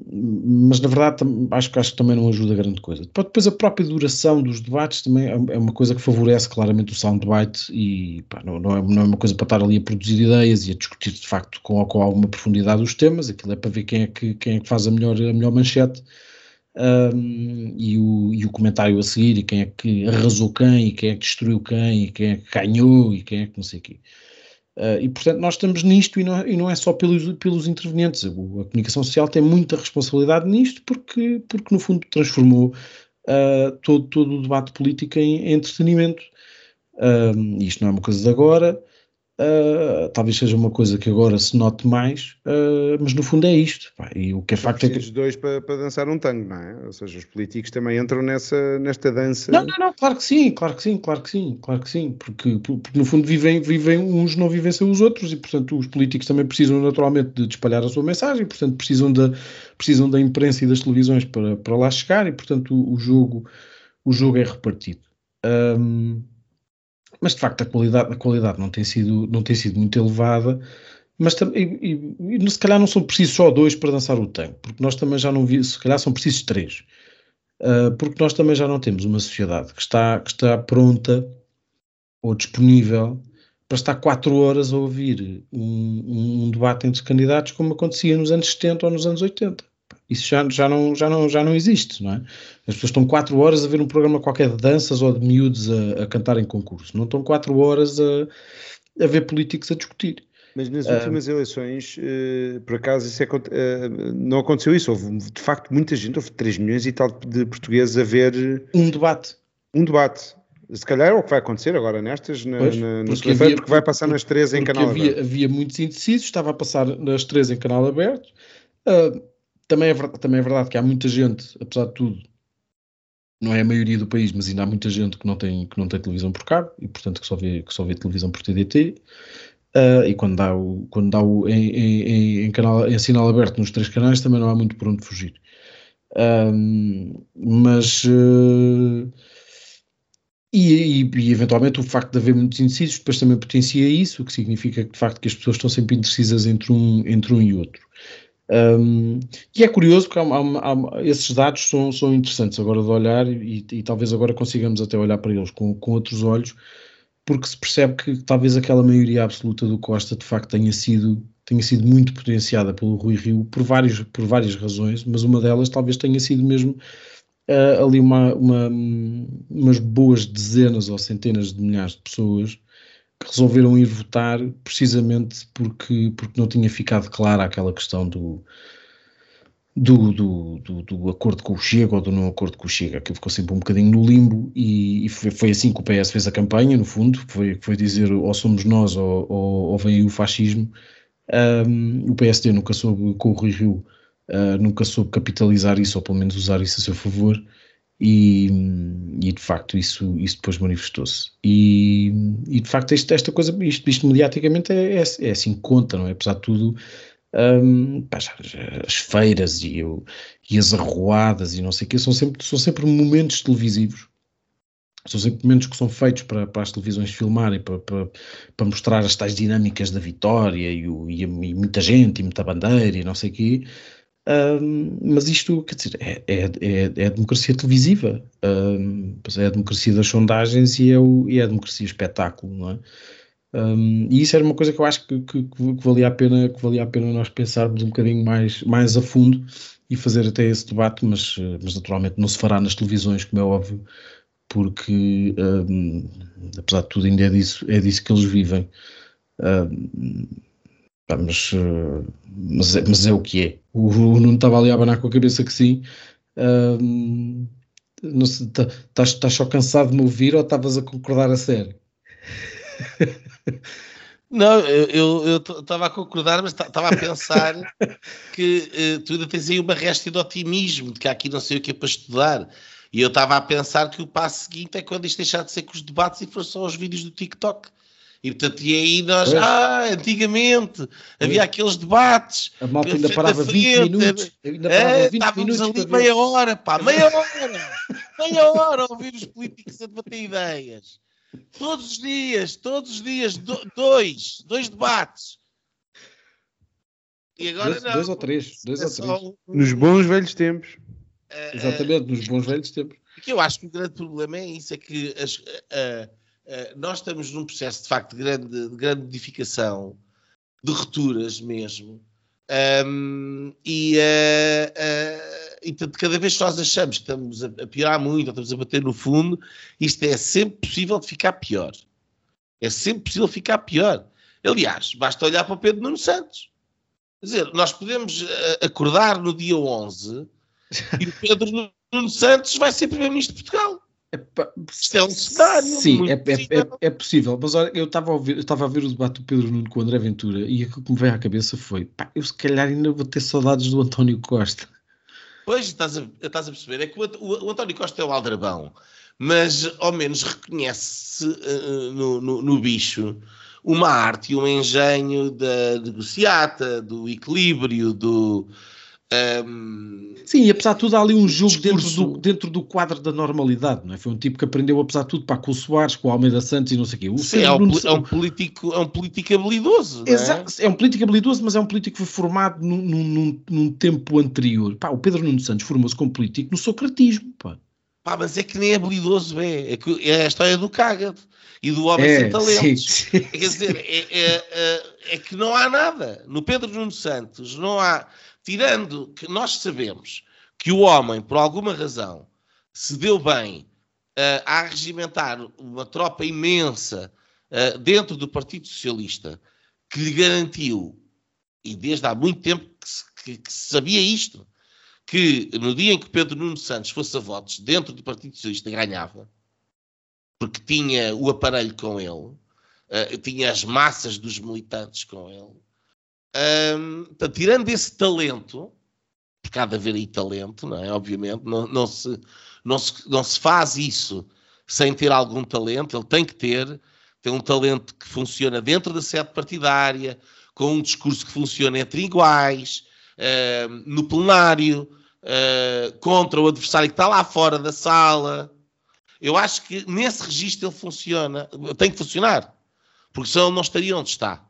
Speaker 2: mas na verdade acho, acho que também não ajuda grande coisa. Depois a própria duração dos debates também é, é uma coisa que favorece claramente o soundbite e pá, não, não, é, não, é, uma coisa para estar ali a produzir ideias e a discutir de facto com, com alguma profundidade os temas, aquilo é para ver quem é que, quem é que faz a melhor, a melhor manchete. Um, e, o, e o comentário a seguir, e quem é que arrasou quem, e quem é que destruiu quem, e quem é que ganhou, e quem é que não sei o quê. Uh, e portanto nós estamos nisto e não, e não é só pelos, pelos intervenientes. A comunicação social tem muita responsabilidade nisto porque, porque no fundo transformou uh, todo, todo o debate político em, em entretenimento. Uh, isto não é uma coisa de agora, Uh, talvez seja uma coisa que agora se note mais, uh, mas no fundo é isto. Pá, e o que é facto é que.
Speaker 1: os dois para, para, dançar um tango, não é? Ou seja, os políticos também entram nessa, nesta dança.
Speaker 2: Não, não, não, claro que sim, claro que sim, claro que sim, claro que sim, porque, porque no fundo vivem, vivem uns, não vivem sem os outros, e portanto os políticos também precisam naturalmente de espalhar a sua mensagem, portanto precisam da, precisam da imprensa e das televisões para, para lá chegar, e portanto o, o jogo, o jogo é repartido. Um, mas de facto a qualidade, a qualidade não, tem sido, não tem sido muito elevada, mas e, e, se calhar não são precisos só dois para dançar o tango, porque nós também já não vimos, se calhar são precisos três, uh, porque nós também já não temos uma sociedade que está, que está pronta ou disponível para estar quatro horas a ouvir um, um debate entre candidatos como acontecia nos anos 70 ou nos anos 80 isso já, já, não, já, não, já não existe, não é? As pessoas estão quatro horas a ver um programa qualquer de danças ou de miúdos a, a cantar em concurso, não estão quatro horas a, a ver políticos a discutir.
Speaker 1: Mas nas últimas eleições, uh, por acaso, isso é, uh, não aconteceu isso. Houve, de facto, muita gente, houve 3 milhões e tal de portugueses a ver...
Speaker 2: Um debate.
Speaker 1: Um debate. Se calhar é o que vai acontecer agora nestas, na, pois, na, na segunda-feira, porque vai passar nas três em canal
Speaker 2: havia,
Speaker 1: aberto.
Speaker 2: Havia muitos indecisos, estava a passar nas três em canal aberto. Uh, também, é, também é verdade que há muita gente, apesar de tudo, não é a maioria do país, mas ainda há muita gente que não tem, que não tem televisão por cabo e, portanto, que só vê, que só vê televisão por TDT. Uh, e quando dá o, quando dá o em, em, em, canal, em sinal aberto nos três canais também não há muito por onde fugir. mas uh, e, e, e, eventualmente o facto de haver muitos indecisos depois também potencia isso, o que significa que de facto que as pessoas estão sempre indecisas entre um, entre um e outro. Um, e é curioso porque há, há, há, esses dados são, são interessantes agora de olhar e, e, talvez agora consigamos até olhar para eles com, com outros olhos, porque se percebe que talvez aquela maioria absoluta do Costa de facto tenha sido, tenha sido muito potenciada pelo Rui Rio por, vários, por várias razões, mas uma delas talvez tenha sido mesmo uh, ali uma, uma, umas boas dezenas ou centenas de milhares de pessoas resolveram ir votar precisamente porque, porque não tinha ficado clara aquela questão do, do, do, do, do, acordo com o Chega ou do não acordo com o Chega, que ficou sempre um bocadinho no limbo e, e foi, foi, assim que o PS fez a campanha, no fundo, foi, foi dizer ou somos nós ou, ou, ou vem o fascismo. Um, o PSD nunca soube, com o Rui Rio, uh, nunca soube capitalizar isso, ou pelo menos usar isso a seu favor, e, e de facto isso, isso depois manifestou-se. E, e, de facto isto, esta coisa, isto, isto mediaticamente é, é, é assim conta, não é? Apesar de tudo, um, pá, as feiras e, e, as arruadas e não sei o quê são sempre, são sempre momentos televisivos. São sempre momentos que são feitos para, para as televisões filmarem, para, para, para mostrar as tais dinâmicas da vitória e, e, e muita gente e muita bandeira e não sei o quê. Um, mas isto, quer dizer, é, é, é, é a democracia televisiva, um, é a democracia das sondagens e é, o, e é a democracia espetáculo, não é? Um, e isso era uma coisa que eu acho que, que, que, valia a pena, que valia a pena nós pensarmos um bocadinho mais, mais a fundo e fazer até esse debate, mas, mas naturalmente não se fará nas televisões, como é óbvio, porque apesar de tudo ainda é disso, é disso que eles vivem. Mas, mas, é, mas é o que é. O, o Nuno estava ali a abanar com a cabeça que sim. Um, não sei, estás tá, só cansado de me ouvir ou estavas a concordar a sério?
Speaker 3: Não, eu estava a concordar, mas estava a pensar que uh, tu ainda tens aí uma resta de otimismo, de que aqui não sei o que é para estudar. E eu estava a pensar que o passo seguinte é quando isto deixar de ser com os debates e for só os vídeos do TikTok. E portanto, e aí nós, pois. ah, antigamente pois. havia aqueles debates.
Speaker 2: A malta ainda parava 20 minutos. Ainda
Speaker 3: parava 20 estávamos minutos ali meia hora, pá, meia hora, meia hora a ouvir os políticos a debater ideias. Todos os dias, todos os dias, do, dois, dois debates.
Speaker 2: E agora dois, não. Dois ou três, dois é ou três.
Speaker 1: Um... Nos bons velhos tempos.
Speaker 2: Uh, Exatamente, nos bons velhos tempos.
Speaker 3: Porque eu acho que o grande problema é isso, é que as, uh, nós estamos num processo de facto de grande, de grande modificação, de rupturas mesmo, um, e, e portanto, cada vez que nós achamos que estamos a, a piorar muito, ou estamos a bater no fundo, isto é sempre possível de ficar pior. É sempre possível ficar pior. Aliás, basta olhar para o Pedro Nuno Santos. Quer dizer, nós podemos acordar no dia 11 e o Pedro Nuno Santos vai ser Primeiro-Ministro de Portugal. Isto é um cenário.
Speaker 2: Sim, é, é, é, é, possível. Mas olha, eu estava a, ouvir, estava a ver o debate do Pedro Nuno com o André Ventura e aquilo que me veio à cabeça foi: pá, eu se calhar ainda vou ter saudades do António Costa.
Speaker 3: Pois, estás a, estás a perceber. É que o, o, o António Costa é o aldrabão, mas ao menos reconhece uh, no, no, no bicho uma arte e um engenho da negociata, do equilíbrio, do um,
Speaker 2: Sim, e apesar de tudo, há ali um jogo dentro do, dentro do quadro da normalidade, não é? Foi um tipo que aprendeu, apesar de tudo, para com o Soares, com o Almeida Santos e não sei o quê. O
Speaker 3: Sim, é um, é um, político, é um político habilidoso.
Speaker 2: Exato, é? é? um político habilidoso, mas é um político que foi formado num, num, num tempo anterior. Pá, o Pedro Nuno Santos formou-se como político no socratismo, pá.
Speaker 3: Pá, mas é que nem é habilidoso, é, é, que é a história do Cágado e do homem é, sem talentos. Sim, sim, Quer dizer, é, é, é, é que não há nada. No Pedro Nuno Santos não há tirando que nós sabemos que o homem, por alguma razão, se deu bem uh, a regimentar uma tropa imensa uh, dentro do Partido Socialista, que lhe garantiu, e desde há muito tempo que se, que, que se sabia isto, que no dia em que Pedro Nuno Santos fosse a votos dentro do Partido Socialista ganhava, porque tinha o aparelho com ele, uh, tinha as massas dos militantes com ele. Um, tirando esse talento, porque há de haver aí talento, não é? Obviamente, não, não, se, não, se, não se faz isso sem ter algum talento, ele tem que ter, tem um talento que funciona dentro da sede partidária, com um discurso que funciona entre iguais, no plenário, uh, contra o adversário que está lá fora da sala. Eu acho que nesse registro ele funciona, tem que funcionar, porque senão ele não estaria onde está.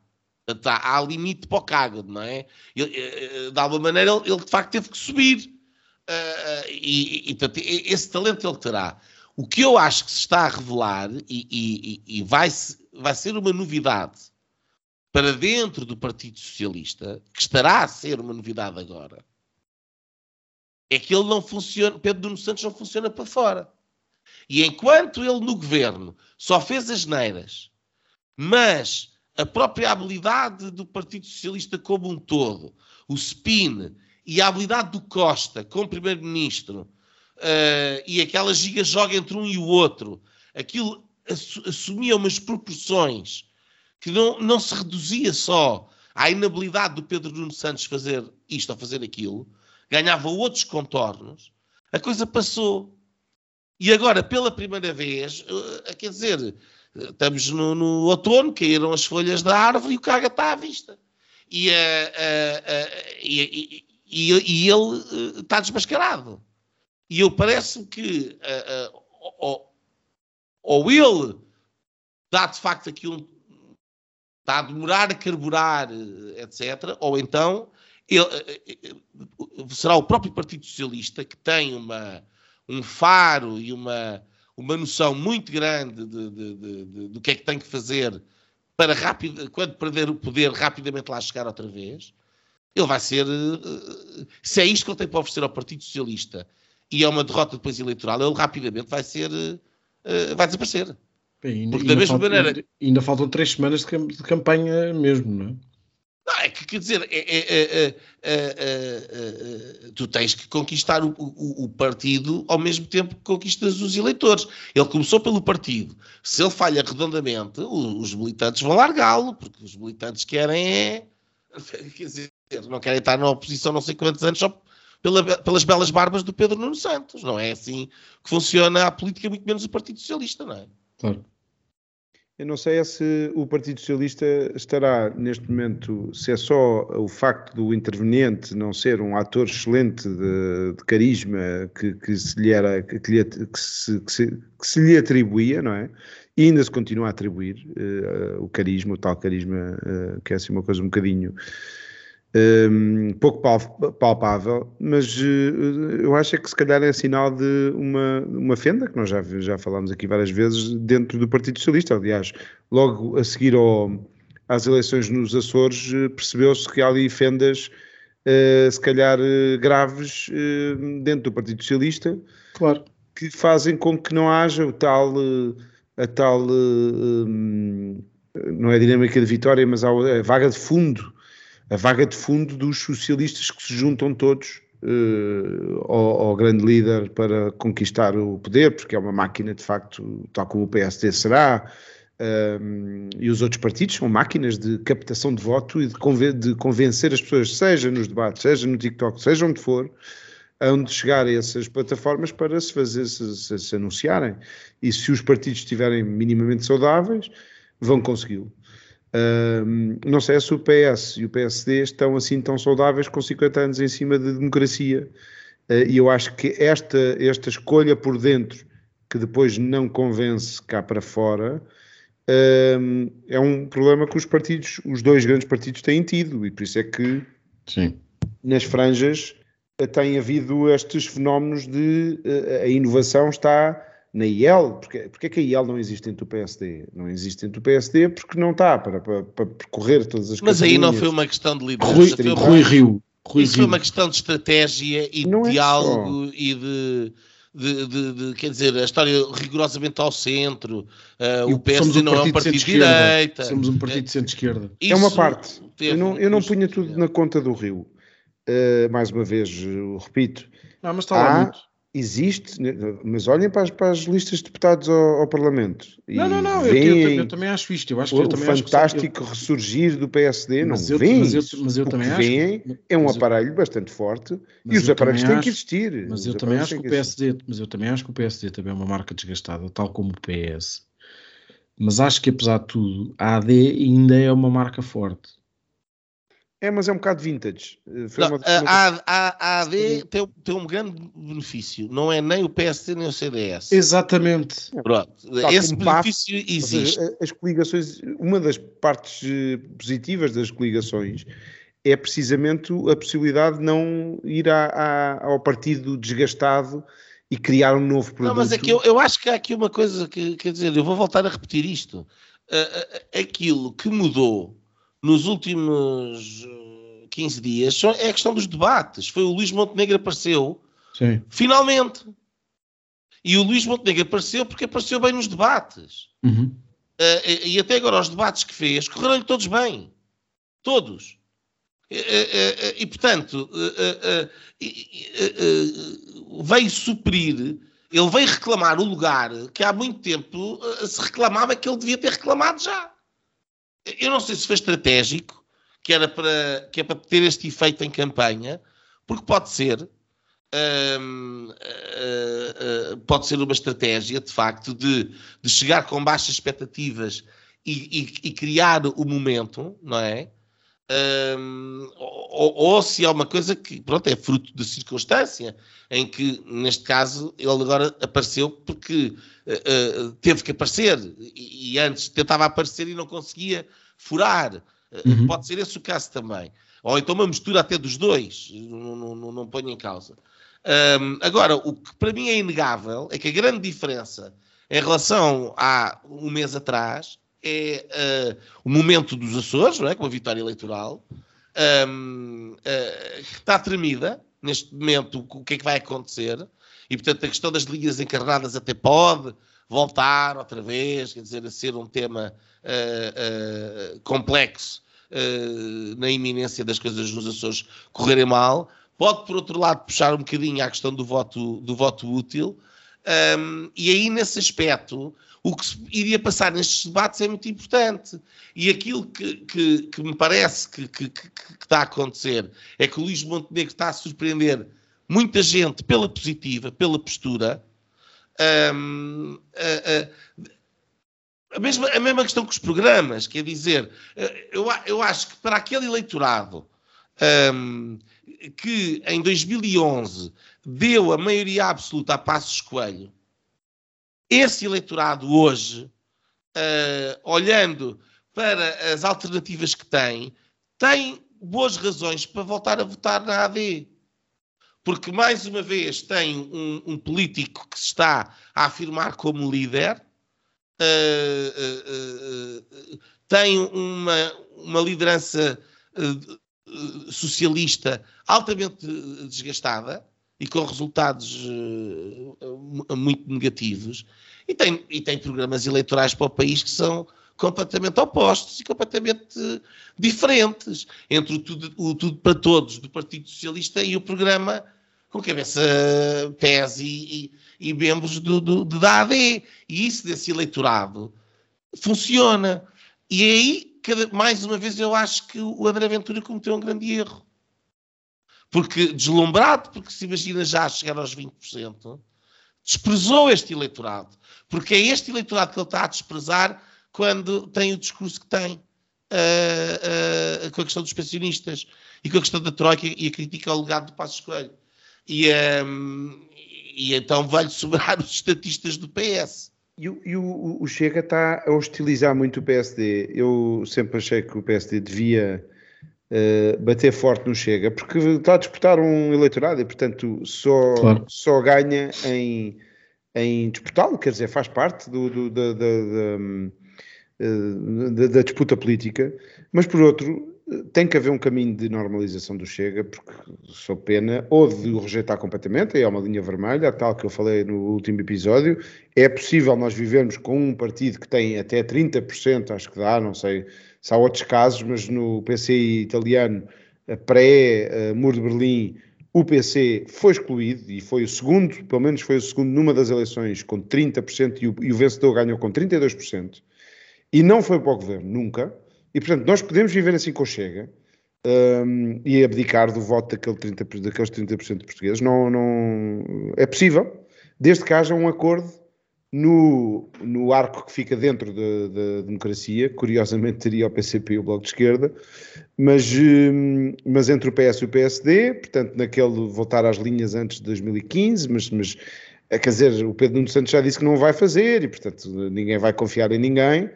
Speaker 3: Está há limite para o cago, não é? Ele, eh, de alguma maneira ele, ele, de facto teve que subir. Uh, e, e, portanto, esse talento ele terá. O que eu acho que se está a revelar, e, e, e vai, vai ser uma novidade para dentro do Partido Socialista, que estará a ser uma novidade agora, é que ele não funciona, Pedro Nuno Santos não funciona para fora. E enquanto ele no governo só fez as neiras, mas a própria habilidade do Partido Socialista como um todo, o spin e a habilidade do Costa como primeiro-ministro uh, e aquela giga-joga entre um e o outro, aquilo assumia umas proporções que não, não se reduzia só à inabilidade do Pedro Nuno Santos fazer isto ou fazer aquilo, ganhava outros contornos, a coisa passou. E agora, pela primeira vez, uh, quer dizer, estamos no, no, outono, caíram as folhas da árvore e o caga está à vista. E, uh, uh, e, e, e ele está desmascarado. E eu parece-me que ou, ou, ele dá de facto aqui um. está a demorar a carburar, etc., ou então ele, será o próprio Partido Socialista que tem uma, um faro e uma, uma noção muito grande de, de, de, do que é que tem que fazer para rápido, quando perder o poder, rapidamente lá chegar outra vez. Ele vai ser. Se é isto que ele tem para oferecer ao Partido Socialista e é uma derrota depois eleitoral, ele rapidamente vai ser, uh, vai desaparecer.
Speaker 2: Bem, ainda, Porque da mesma falta, maneira. Ainda, faltam três semanas de, de, campanha mesmo, não é?
Speaker 3: Não, é que quer dizer, é, é, é, tu tens que conquistar o, o, o, partido ao mesmo tempo que conquistas os eleitores. Ele começou pelo partido. Se ele falha redondamente, os militantes vão largá-lo, porque os militantes querem é. Quer dizer, não querem estar na oposição não sei quantos anos só pela, pelas belas barbas do Pedro Nuno Santos. Não é assim que funciona a política, muito menos o Partido Socialista, não é? Claro.
Speaker 1: Eu não sei é se o Partido Socialista estará neste momento, se é só o facto do interveniente não ser um ator excelente de, de carisma que, que, se lhe era, que, lhe, que, se, que, se, que se lhe atribuía, não é? E ainda se continua a atribuir uh, o carisma, o tal carisma, uh, que é assim uma coisa um bocadinho um, pouco palpável, mas uh, eu acho é que se calhar é sinal de uma, uma fenda, que nós já, já falámos aqui várias vezes, dentro do Partido Socialista. Aliás, logo a seguir ao, às eleições nos Açores, uh, percebeu-se que há ali fendas, uh, se calhar graves, dentro do Partido Socialista,
Speaker 2: claro.
Speaker 1: que fazem com que não haja o tal, a tal, um, não é dinâmica de vitória, mas a vaga de fundo a vaga de fundo dos socialistas que se juntam todos uh, ao, ao, grande líder para conquistar o poder, porque é uma máquina de facto, tal como o PSD será, um, e os outros partidos são máquinas de captação de voto e de, conven de convencer as pessoas, seja nos debates, seja no TikTok, seja onde for, onde chegar a essas plataformas para se fazer, se, se, se anunciarem. E se os partidos estiverem minimamente saudáveis, vão consegui-lo. Uh, não sei se o PS e o PSD estão assim tão saudáveis com 50 anos em cima de democracia. Uh, e eu acho que esta, esta escolha por dentro, que depois não convence cá para fora, uh, é um problema que os partidos, os dois grandes partidos, têm tido. E por isso é que
Speaker 2: Sim.
Speaker 1: nas franjas eh, tem havido estes fenómenos de eh, a inovação está na IEL, porque, porque é que a IEL não existe dentro do PSD? Não existe dentro do PSD porque não está para, para, para percorrer todas as
Speaker 3: Mas aí não foi uma questão de liderança.
Speaker 2: Rui, foi uma, Rui Rio.
Speaker 3: Rui isso Rio. foi uma questão de estratégia e não de é diálogo é e de, de, de, de, quer dizer, a história rigorosamente ao centro, uh,
Speaker 2: E
Speaker 3: o PSD
Speaker 2: um
Speaker 3: não é um partido de
Speaker 2: centro-esquerda.
Speaker 3: direita.
Speaker 2: Somos um partido de centro-esquerda.
Speaker 1: É uma parte. Eu não, eu não punha tudo na conta do Rio. Uh, mais uma vez, repito,
Speaker 2: Ah, mas está lá
Speaker 1: Ah,
Speaker 2: muito.
Speaker 1: Existe, mas olhem para as, para as listas de deputados ao, ao Parlamento. e
Speaker 2: Não, não, não, eu, eu, eu também acho isto. Eu acho que
Speaker 1: o
Speaker 2: eu também acho que-
Speaker 1: fantástico ressurgir do PSD, não
Speaker 2: eu-
Speaker 1: veem
Speaker 2: mas eu- mas eu
Speaker 1: O
Speaker 2: também
Speaker 1: que
Speaker 2: acho que-
Speaker 1: é um aparelho bastante forte e os aparelhos têm que
Speaker 2: acho-
Speaker 1: existir.
Speaker 2: Mas eu também acho que o PSD, mas eu também acho que o PSD também é uma marca desgastada, tal como o PS. Mas acho que apesar de tudo, a AD ainda é uma marca forte.
Speaker 1: É, mas é um bocado vintage. Uh, foi
Speaker 3: Não,
Speaker 1: uma-
Speaker 3: a,
Speaker 1: uma-
Speaker 3: a- a- a AD tem, tem um grande benefício, não é nem o PSD nem o CDS.
Speaker 2: Exatamente.
Speaker 3: Pronto,
Speaker 1: Tal
Speaker 3: esse benefício
Speaker 1: Ou
Speaker 3: existe.
Speaker 1: seja, a- as coligações, uma das partes eh, positivas das coligações é precisamente a possibilidade de não ir à- à- ao partido desgastado e criar um novo produto.
Speaker 3: Não, mas é que eu, eu acho que há aqui uma coisa que, quer dizer, eu vou voltar a repetir isto. Aquilo que mudou nos últimos ah, 15 dias só- é a questão dos debates. Foi o Luís Montenegro apareceu,
Speaker 2: Sim.
Speaker 3: finalmente. E o Luís Montenegro apareceu porque apareceu bem nos debates.
Speaker 2: Uhum.
Speaker 3: Ah, e, até agora os debates que fez correram-lhe todos bem. Todos. E, e- e- portanto, eh, eh, eh, veio suprir, ele veio reclamar o lugar que há muito tempo eh, se reclamava que ele devia ter reclamado já. Eu não sei se foi estratégico, que, era para, que é para ter este efeito em campanha, porque pode ser, hum, eh, eh, pode ser uma estratégia, de facto, de, de chegar com baixas expectativas e, e- e criar o momento, não é? Hum, ou, ou se é uma coisa que, pronto, é fruto de circunstância, em que, neste caso, ele agora apareceu porque eh, eh, teve que aparecer e, e antes tentava aparecer e não conseguia furar. Eh,
Speaker 2: Uhum.
Speaker 3: Pode ser esse o caso também. Ou então uma mistura até dos dois, não, não, não, não ponho em causa. Hum, agora, o que para mim é inegável é que a grande diferença em relação a um mês atrás é eh, o momento dos Açores, não é? com a vitória eleitoral, hum, eh, que está tremida neste momento, o que é que vai acontecer, e portanto a questão das linhas encarnadas até pode voltar outra vez, quer dizer, a ser um tema eh, eh, complexo eh, na iminência das coisas nos Açores correrem mal. Pode, por outro lado, puxar um bocadinho à questão do voto, do voto útil. Um, e aí, nesse aspecto, o que iria passar nestes debates é muito importante. E aquilo que, que- que me parece que, que- está a acontecer é que o Luís Montenegro está a surpreender muita gente pela positiva, pela postura. Um, a- a- a mesma, a mesma questão que os programas, quer dizer, eh, eu, eu acho que para aquele eleitorado hum, que em 2011 deu a maioria absoluta a Passos Coelho, esse eleitorado hoje, eh, olhando para as alternativas que tem, tem boas razões para voltar a votar na AD. Porque, mais uma vez, tem um, um político que se está a afirmar como líder, eh, eh, tem uma, uma liderança socialista altamente desgastada e com resultados eh, mu- muito negativos, e tem, e tem programas eleitorais para o país que são completamente opostos e completamente eh, diferentes entre o tudo, o tudo para Todos do Partido Socialista e o programa com cabeça pés e, e, e membros do, do, da AD. E isso desse eleitorado funciona. E aí, cada- mais uma vez, eu acho que o André Ventura cometeu um grande erro. Porque, deslumbrado, porque se imagina já chegar aos 20%, desprezou este eleitorado. Porque é este eleitorado que ele está a desprezar quando tem o discurso que tem ah, ah, com a questão dos pensionistas e com a questão da Troika e a crítica ao legado do Passos Coelho. E, ahm, e então vai-lhe sobrar os estatistas do PS.
Speaker 1: E, o- e o, o Chega está a hostilizar muito o PSD. Eu sempre achei que o PSD devia eh, bater forte no Chega, porque está a disputar um eleitorado e, portanto, só,
Speaker 2: Claro.
Speaker 1: só ganha em, em disputá-lo, quer dizer, faz parte do, do- da, da- da, eh, da- disputa política. Mas, por outro, tem que haver um caminho de normalização do Chega, porque sou pena, ou de o rejeitar completamente, aí é uma linha vermelha, tal que eu falei no último episódio. É possível nós vivermos com um partido que tem até 30%, acho que dá, não sei se há outros casos, mas no PCI italiano, pré-Muro de Berlim, o PC foi excluído e foi o segundo, pelo menos foi o segundo numa das eleições com 30% e o, e o vencedor ganhou com 32%. E não foi para o governo, nunca. E, portanto, nós podemos viver assim com o Chega um, e abdicar do voto daquele 30, daqueles 30% de portugueses. Não, não, é possível, desde que haja um acordo no, no arco que fica dentro da, democracia, curiosamente teria o PCP e o Bloco de Esquerda, mas, hum, mas entre o PS e o PSD, portanto, naquele voltar às linhas antes de 2015, mas, mas eh, quer dizer, o Pedro Nuno Santos já disse que não vai fazer e, portanto, ninguém vai confiar em ninguém.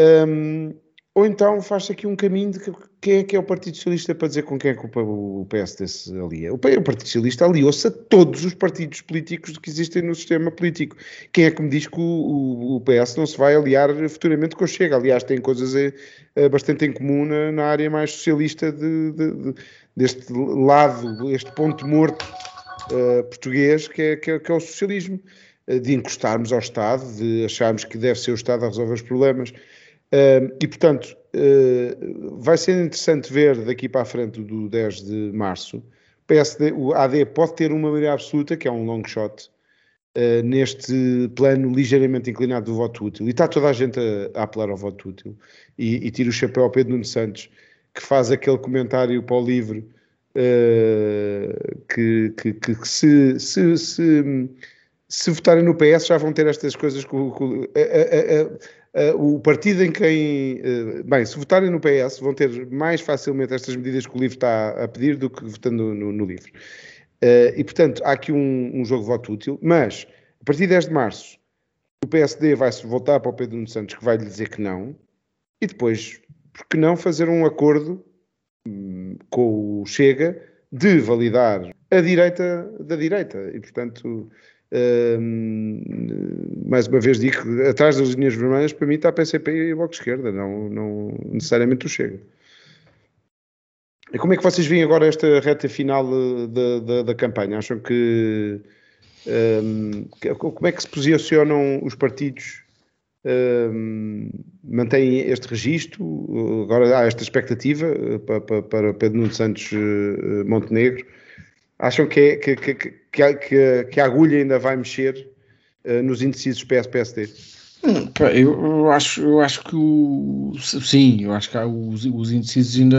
Speaker 1: Um, ou então faz-se aqui um caminho de quem é que é o Partido Socialista para dizer com quem é que o PSD se alia. O Partido Socialista aliou-se a todos os partidos políticos que existem no sistema político. Quem é que me diz que o, o PS não se vai aliar futuramente com o Chega? Aliás, tem coisas é, bastante em comum na, na, área mais socialista de, de, de, deste lado, este ponto morto uh, português que é, que, é, que é o socialismo. De encostarmos ao Estado, de acharmos que deve ser o Estado a resolver os problemas. Uh, e, portanto, uh, vai ser interessante ver daqui para a frente do 10 de março. PSD, o AD pode ter uma maioria absoluta, que é um long shot, uh, neste plano ligeiramente inclinado do voto útil. E está toda a gente a, a apelar ao voto útil. E, e tira o chapéu ao Pedro Nuno Santos, que faz aquele comentário para o livro que, que, que, que se, se, se, se, votarem no PS já vão ter estas coisas com, com a, a, Uh, o partido em quem. Uh, bem, se votarem no PS, vão ter mais facilmente estas medidas que o livro está a pedir do que votando no, no livro. Uh, e, portanto, há aqui um, um, jogo de voto útil, mas a partir de 10 de março, o PSD vai-se voltar para o Pedro Nuno Santos, que vai lhe dizer que não, e depois, por que não fazer um acordo um, com o Chega de validar a direita da direita? E, portanto mais uma vez digo atrás das linhas vermelhas para mim está a PCP e Bloco de Esquerda, não, não necessariamente o Chega. E como é que vocês veem agora esta reta final da, da, da campanha? Acham que um, como é que se posicionam os partidos? Um, mantêm este registro? Agora há esta expectativa eh, para, para, para Pedro Nuno Santos eh, Montenegro Acham que, é, que, que, que, que, a agulha ainda vai mexer uh, nos indecisos PS-PSD?
Speaker 2: Hum, eu, acho, eu acho que o, sim, eu acho que os, os indecisos ainda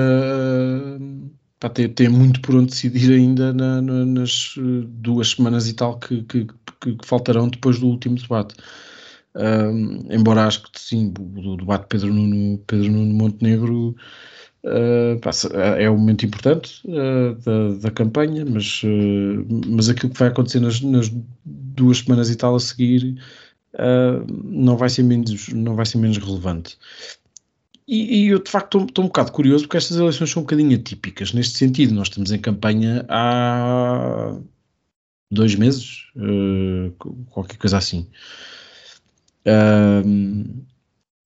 Speaker 2: pá, têm, têm muito por onde decidir ainda na, na, nas duas semanas e tal que, que, que, faltarão depois do último debate. Um, embora acho que sim, o, debate Pedro Nuno, Pedro Nuno Montenegro Uh, é um momento importante uh, da, da, campanha, mas, uh, mas aquilo que vai acontecer nas, nas, duas semanas e tal a seguir não, vai ser menos, não vai ser menos relevante. E, e eu de facto estou um bocado curioso porque estas eleições são um bocadinho atípicas neste sentido. Nós estamos em campanha há dois meses, qualquer coisa assim.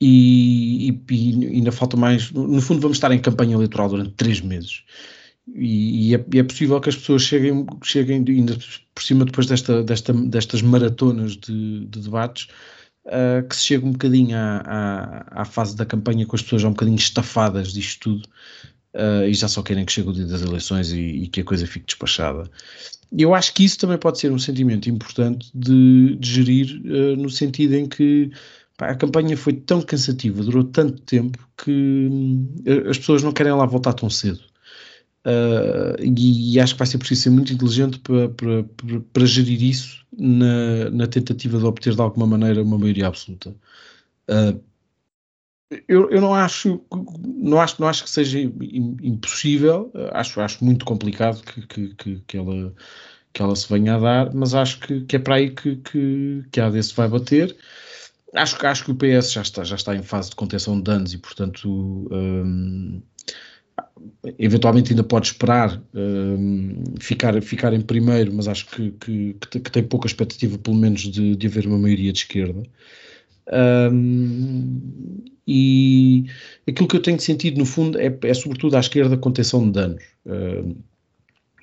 Speaker 2: E, e, e, ainda falta mais. No fundo, vamos estar em campanha eleitoral durante três meses. E, e, é, é, possível que as pessoas cheguem, cheguem ainda por cima, depois desta, desta, destas maratonas de, de debates, uh, que se chegue um bocadinho à, à, à, fase da campanha com as pessoas já um bocadinho estafadas disto tudo uh, e já só querem que chegue o dia das eleições e, que a coisa fique despachada. Eu acho que isso também pode ser um sentimento importante de, de gerir, uh, no sentido em que a campanha foi tão cansativa, durou tanto tempo que hum, as pessoas não querem lá voltar tão cedo. Uh, e, e, acho que vai ser preciso ser muito inteligente para, para, para, gerir isso na, na, tentativa de obter de alguma maneira uma maioria absoluta. Uh, eu, eu, não acho não acho não acho que seja impossível acho acho muito complicado que, que, que, que ela que ela se venha a dar mas acho que, que é para aí que, que, que a AD se vai bater Acho, acho que o PS já está, já está em fase de contenção de danos e, portanto, um, eventualmente ainda pode esperar um, ficar, ficar em primeiro, mas acho que, que, que, tem pouca expectativa, pelo menos, de, de haver uma maioria de esquerda. Um, e aquilo que eu tenho sentido, no fundo, é, é sobretudo à esquerda contenção de danos. Uh,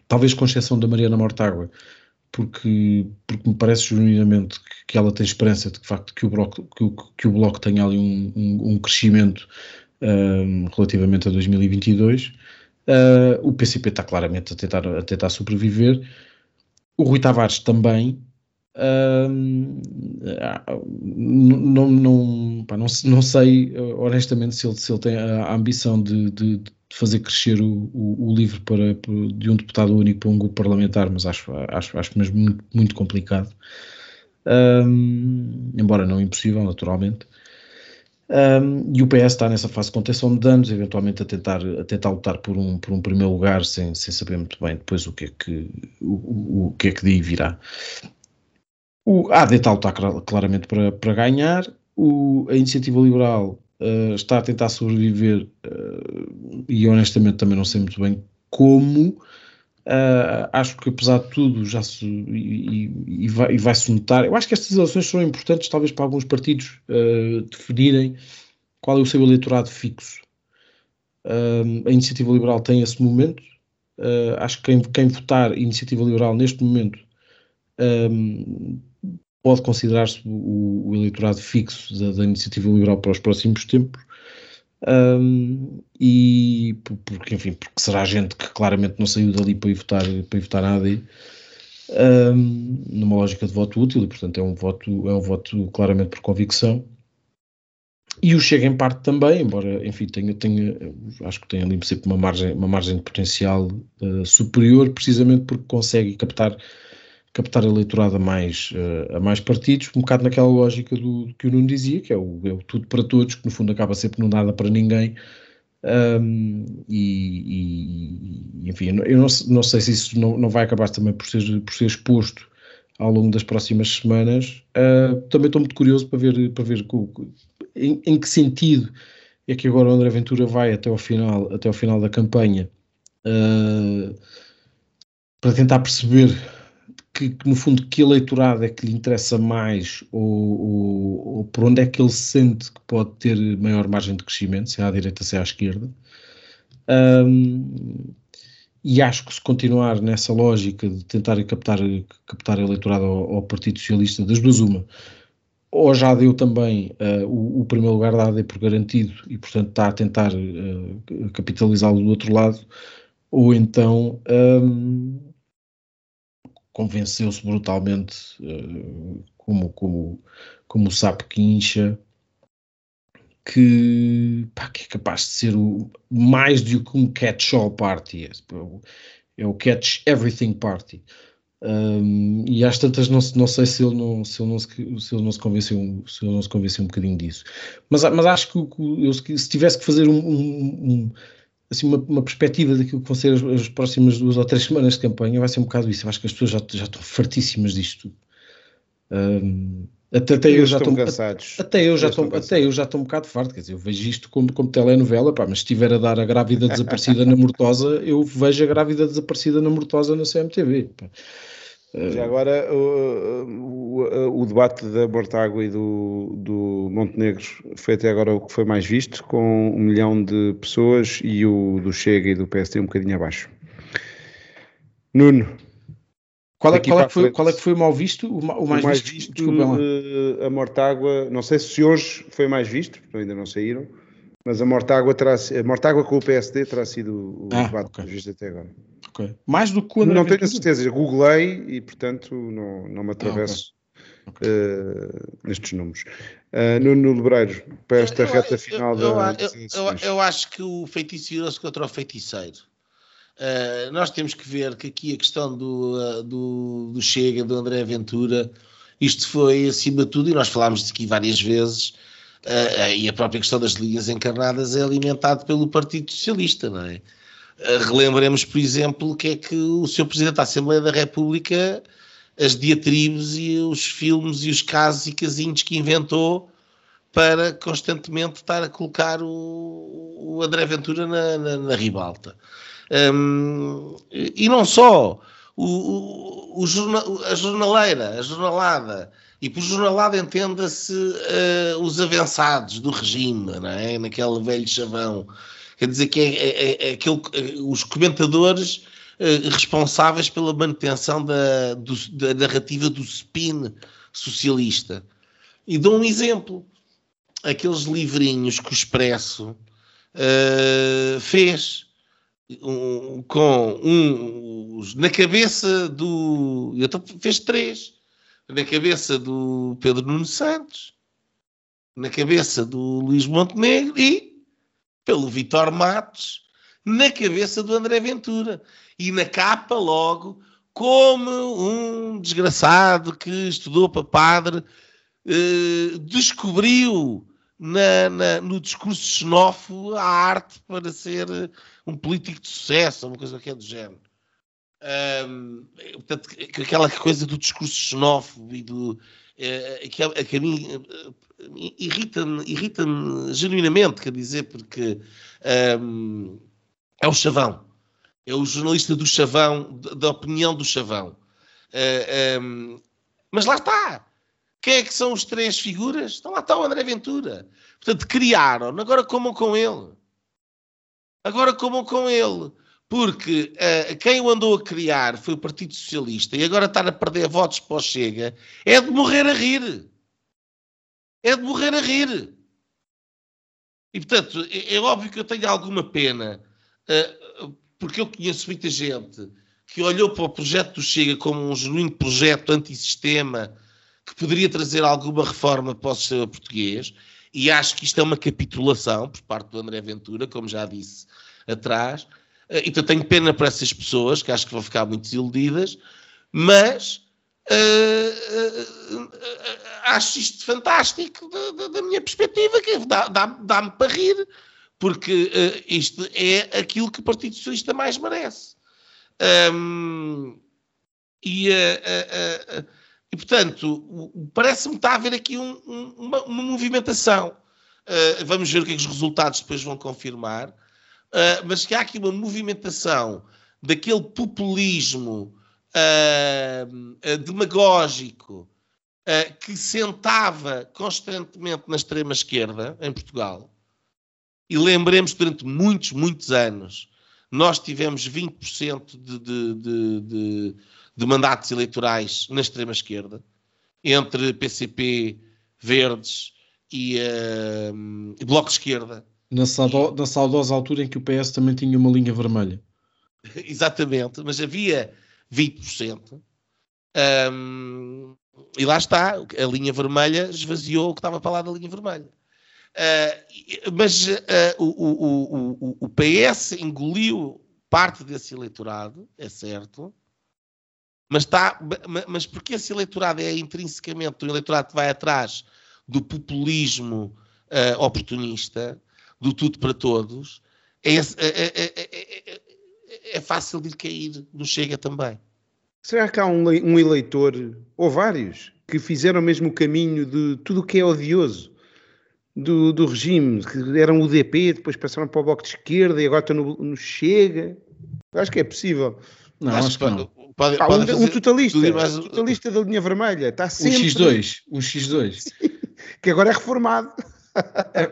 Speaker 2: talvez com exceção da Mariana Mortágua, porque, porque me parece genuinamente que, que, ela tem esperança de, de facto que o Bloco, que que o bloco tenha ali um, um, um crescimento um, relativamente a 2022. Uh, o PCP está claramente a tentar, a tentar sobreviver. O Rui Tavares também, não, não, pá, não, não, sei honestamente se ele, se ele tem a ambição de, de fazer crescer o, o, o, livro para, de um deputado único para um grupo parlamentar, mas acho, acho, acho mesmo muito, muito complicado. Um, embora não impossível, naturalmente. Um, e o PS está nessa fase de contenção de danos, eventualmente a tentar, a tentar lutar por um, por um primeiro lugar, sem, sem saber muito bem depois o que é que, o, o que, é que daí virá. O AD está a lutar claramente para, para ganhar, o, a Iniciativa Liberal uh, está a tentar sobreviver uh, e honestamente também não sei muito bem como. Uh, acho que apesar de tudo já se, e, e, vai, e vai-se notar. Eu acho que estas eleições são importantes, talvez para alguns partidos definirem qual é o seu eleitorado fixo. a Iniciativa Liberal tem esse momento. acho que quem, quem votar Iniciativa Liberal neste momento pode considerar-se o, o, eleitorado fixo da, da, iniciativa liberal para os próximos tempos. Um, e porque, enfim, porque será gente que claramente não saiu dali para ir votar, para ir votar nada um, numa lógica de voto útil, e portanto é um voto, é um voto claramente por convicção. E o Chega em parte também, embora, enfim, tenha, tenha, acho que tem ali sempre uma margem, uma margem de potencial uh, superior, precisamente porque consegue captar captar eleitorado a mais, uh, a mais partidos, um bocado naquela lógica do, que o Nuno dizia, que é o, é o tudo para todos, que no fundo acaba sempre no nada para ninguém. Um, e, e, enfim, eu não, não, sei se isso não, não vai acabar também por ser, por ser exposto ao longo das próximas semanas. Uh, também estou muito curioso para ver, para ver em, em, que sentido é que agora o André Ventura vai até ao final, até ao final da campanha uh, para tentar perceber que, que, no fundo que eleitorado é que lhe interessa mais ou, ou, ou, por onde é que ele sente que pode ter maior margem de crescimento, se é à direita, se é à esquerda. Um, e acho que se continuar nessa lógica de tentar captar, captar eleitorado ao, ao Partido Socialista, das duas uma, ou já deu também uh, o, o, primeiro lugar da AD por garantido e portanto está a tentar uh, capitalizá-lo do outro lado, ou então um, convenceu-se brutalmente uh, como, como, como o sapo que incha que, pá, que é capaz de ser o, mais do que um catch-all party é o catch everything party. Um, e às tantas não, não sei se ele não se ele não se, se ele não se convenceu se ele não se convenceu um bocadinho disso. Mas, mas acho que, que eu, se tivesse que fazer um, um, um assim, uma, uma, perspectiva daquilo que vão ser as, as, próximas duas ou três semanas de campanha, vai ser um bocado isso. Eu acho que as pessoas já, já estão fartíssimas disto. Um, até, até eu já estou cansados. Até eu já estou, até eu já estou um bocado farto, quer dizer, eu vejo isto como, como telenovela, pá, mas se estiver a dar a grávida desaparecida na Mortosa, eu vejo a grávida desaparecida na Mortosa na CMTV. Pá.
Speaker 1: Já agora, o, o, o, debate da Mortágua e do, do Montenegro foi até agora o que foi mais visto, com um milhão de pessoas e o do Chega e do PSD um bocadinho abaixo. Nuno.
Speaker 2: Qual é, qual é, que, foi, qual é que foi o mal visto? O, o mais, mais visto, visto
Speaker 1: uh, a Mortágua, não sei se hoje foi mais visto, porque ainda não saíram, mas a Mortágua, terá, a Mortágua com o PSD terá sido o ah, debate okay. mais visto até agora.
Speaker 2: Okay. Mais do que o André
Speaker 1: Não tenho a certeza, googlei e portanto não, não me atravesso ah, okay. uh, nestes números. Uh, Nuno Lebreiro, para esta eu, reta final
Speaker 3: eu,
Speaker 1: da.
Speaker 3: Eu, eu, acho que o feitiço virou-se contra o feiticeiro. Uh, nós temos que ver que aqui a questão do, uh, do, do, Chega, do André Ventura, isto foi acima de tudo, e nós falámos de aqui várias vezes, uh, e a própria questão das linhas encarnadas é alimentado pelo Partido Socialista, não é? Eh, relembremos, por exemplo, que é que o Sr. Presidente da Assembleia da República, as diatribes e os filmes e os casos e casinhos que inventou para constantemente estar a colocar o, o André Ventura na, na, na ribalta. Um, e não só, o, o, o jornal, a jornaleira, a jornalada, E por jornalada entenda-se uh, os avançados do regime, não é? naquele velho chavão. Quer dizer que é, é, é, é aquele, os comentadores uh, responsáveis pela manutenção da, do, da narrativa do spin socialista. E dou um exemplo. Aqueles livrinhos que o Expresso uh, fez um, com um, na cabeça do. Então fez três na cabeça do Pedro Nuno Santos, na cabeça do Luís Montenegro e pelo Vitor Matos, na cabeça do André Ventura. E na capa, logo, como um desgraçado que estudou para padre eh, descobriu na, na, no discurso xenófobo a arte para ser um político de sucesso, uma coisa que é do género. Um, portanto, aquela coisa do discurso xenófobo e do. É, que, a, que a mim eh, irrita-me irrita genuinamente, quer dizer, porque um, é o chavão. É o jornalista do chavão, da opinião do chavão. Uh, um, mas lá está. Quem é que são os três figuras? Então lá está o André Ventura. Portanto, criaram, agora comam com ele. Agora comam com ele porque uh, quem o andou a criar foi o Partido Socialista e agora está a perder votos para o Chega, é de morrer a rir. É de morrer a rir. E portanto, é, é óbvio que eu tenho alguma pena, uh, porque eu conheço muita gente que olhou para o projeto do Chega como um genuíno projeto antissistema que poderia trazer alguma reforma para o sistema português, e acho que isto é uma capitulação por parte do André Ventura, como já disse atrás, então tenho pena para essas pessoas, que acho que vão ficar muito desiludidas, mas uh, uh, uh, acho isto fantástico da, da, da minha perspectiva, que dá-me dá, dá para rir, porque isto é aquilo que o Partido Socialista mais merece. Um, e, e, portanto, parece-me estar a haver aqui um, um, uma, uma, movimentação. vamos ver o que, é que os resultados depois vão confirmar uh, mas que há aqui uma movimentação daquele populismo uh, demagógico que sentava constantemente na extrema-esquerda em Portugal. E lembremos, durante muitos, muitos anos, nós tivemos 20% de, de, de, de, de mandatos eleitorais na extrema-esquerda, entre PCP, Verdes e uh, Bloco de Esquerda.
Speaker 2: Na, saudo, na saudosa altura em que o PS também tinha uma linha vermelha.
Speaker 3: Exatamente, mas havia 20%. Um, e lá está, a linha vermelha esvaziou o que estava para lá da linha vermelha. Uh, mas uh, o, o, o, o, PS engoliu parte desse eleitorado, é certo, mas, está, mas porque esse eleitorado é intrinsecamente um eleitorado que vai atrás do populismo uh, oportunista, do tudo para todos, é, é, é, é, fácil de cair no Chega também.
Speaker 1: Será que há um, um eleitor, ou vários, que fizeram mesmo o caminho de tudo o que é odioso do, do regime, que eram o DP, depois passaram para o Bloco de Esquerda e agora estão no, no Chega? Acho que é possível.
Speaker 2: Não, acho, acho que não.
Speaker 1: Pode, pode um, um, totalista, mais... um totalista da linha vermelha, está sempre...
Speaker 2: Um X2, um X2.
Speaker 1: que agora é reformado.
Speaker 2: É...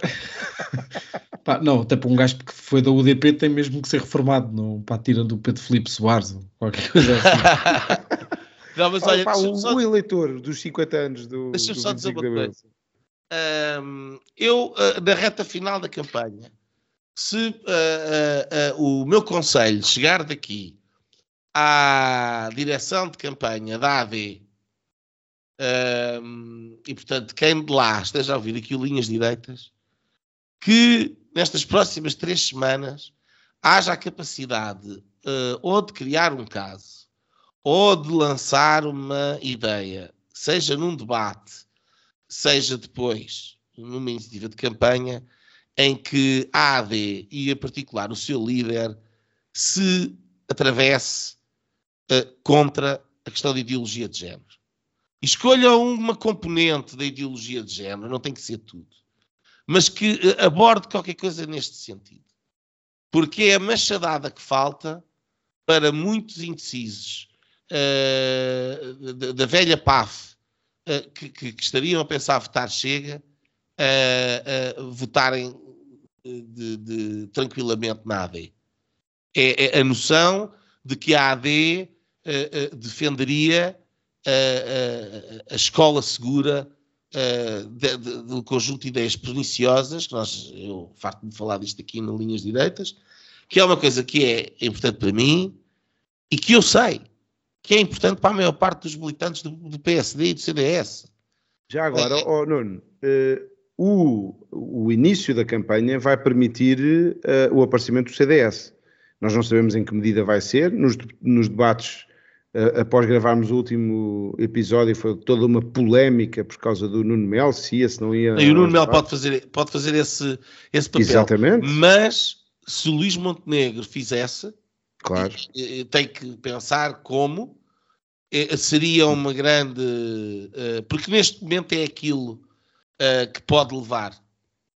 Speaker 2: Pá, não, até para um gajo que foi da UDP tem mesmo que ser reformado, não, pá, tirando o Pedro Filipe Soares ou qualquer coisa assim.
Speaker 1: não, mas olha, pá, o, só... o, eleitor dos 50 anos do.
Speaker 3: Deixa-me só dizer uma coisa. Um, eu, uh, na reta final da campanha, se uh, uh, o meu conselho chegar daqui à direção de campanha da AD um, e portanto, quem de lá esteja a ouvir aqui o Linhas Direitas, que nestas próximas três semanas haja a capacidade uh, ou de criar um caso ou de lançar uma ideia, seja num debate, seja depois numa iniciativa de campanha, em que a AD e, em particular, o seu líder se atravesse uh, contra a questão de ideologia de género. Escolha uma componente da ideologia de género, não tem que ser tudo, mas que eh, aborde qualquer coisa neste sentido. Porque é a machadada que falta para muitos indecisos uh, da, da, velha PAF uh, que, que, que, estariam a pensar a votar Chega uh, votarem de, de, tranquilamente na AD. É, é, a noção de que a AD defenderia a escola segura de, de, do conjunto de ideias perniciosas, que nós, eu farto de falar disto aqui nas linhas direitas, que é uma coisa que é importante para mim e que eu sei que é importante para a maior parte dos militantes do, do PSD e do CDS.
Speaker 1: Já agora, é, oh, Nuno, uh, o, o início da campanha vai permitir uh, o aparecimento do CDS. Nós não sabemos em que medida vai ser. Nos, nos debates, após gravarmos o último episódio, foi toda uma polémica por causa do Nuno Mel, se ia, se não ia.
Speaker 3: E o Nuno Mel pode fazer, pode fazer esse, esse papel.
Speaker 1: Exatamente.
Speaker 3: Mas se o Luís Montenegro fizesse,
Speaker 1: claro.
Speaker 3: tem que pensar como seria uma grande. porque neste momento é aquilo que pode levar.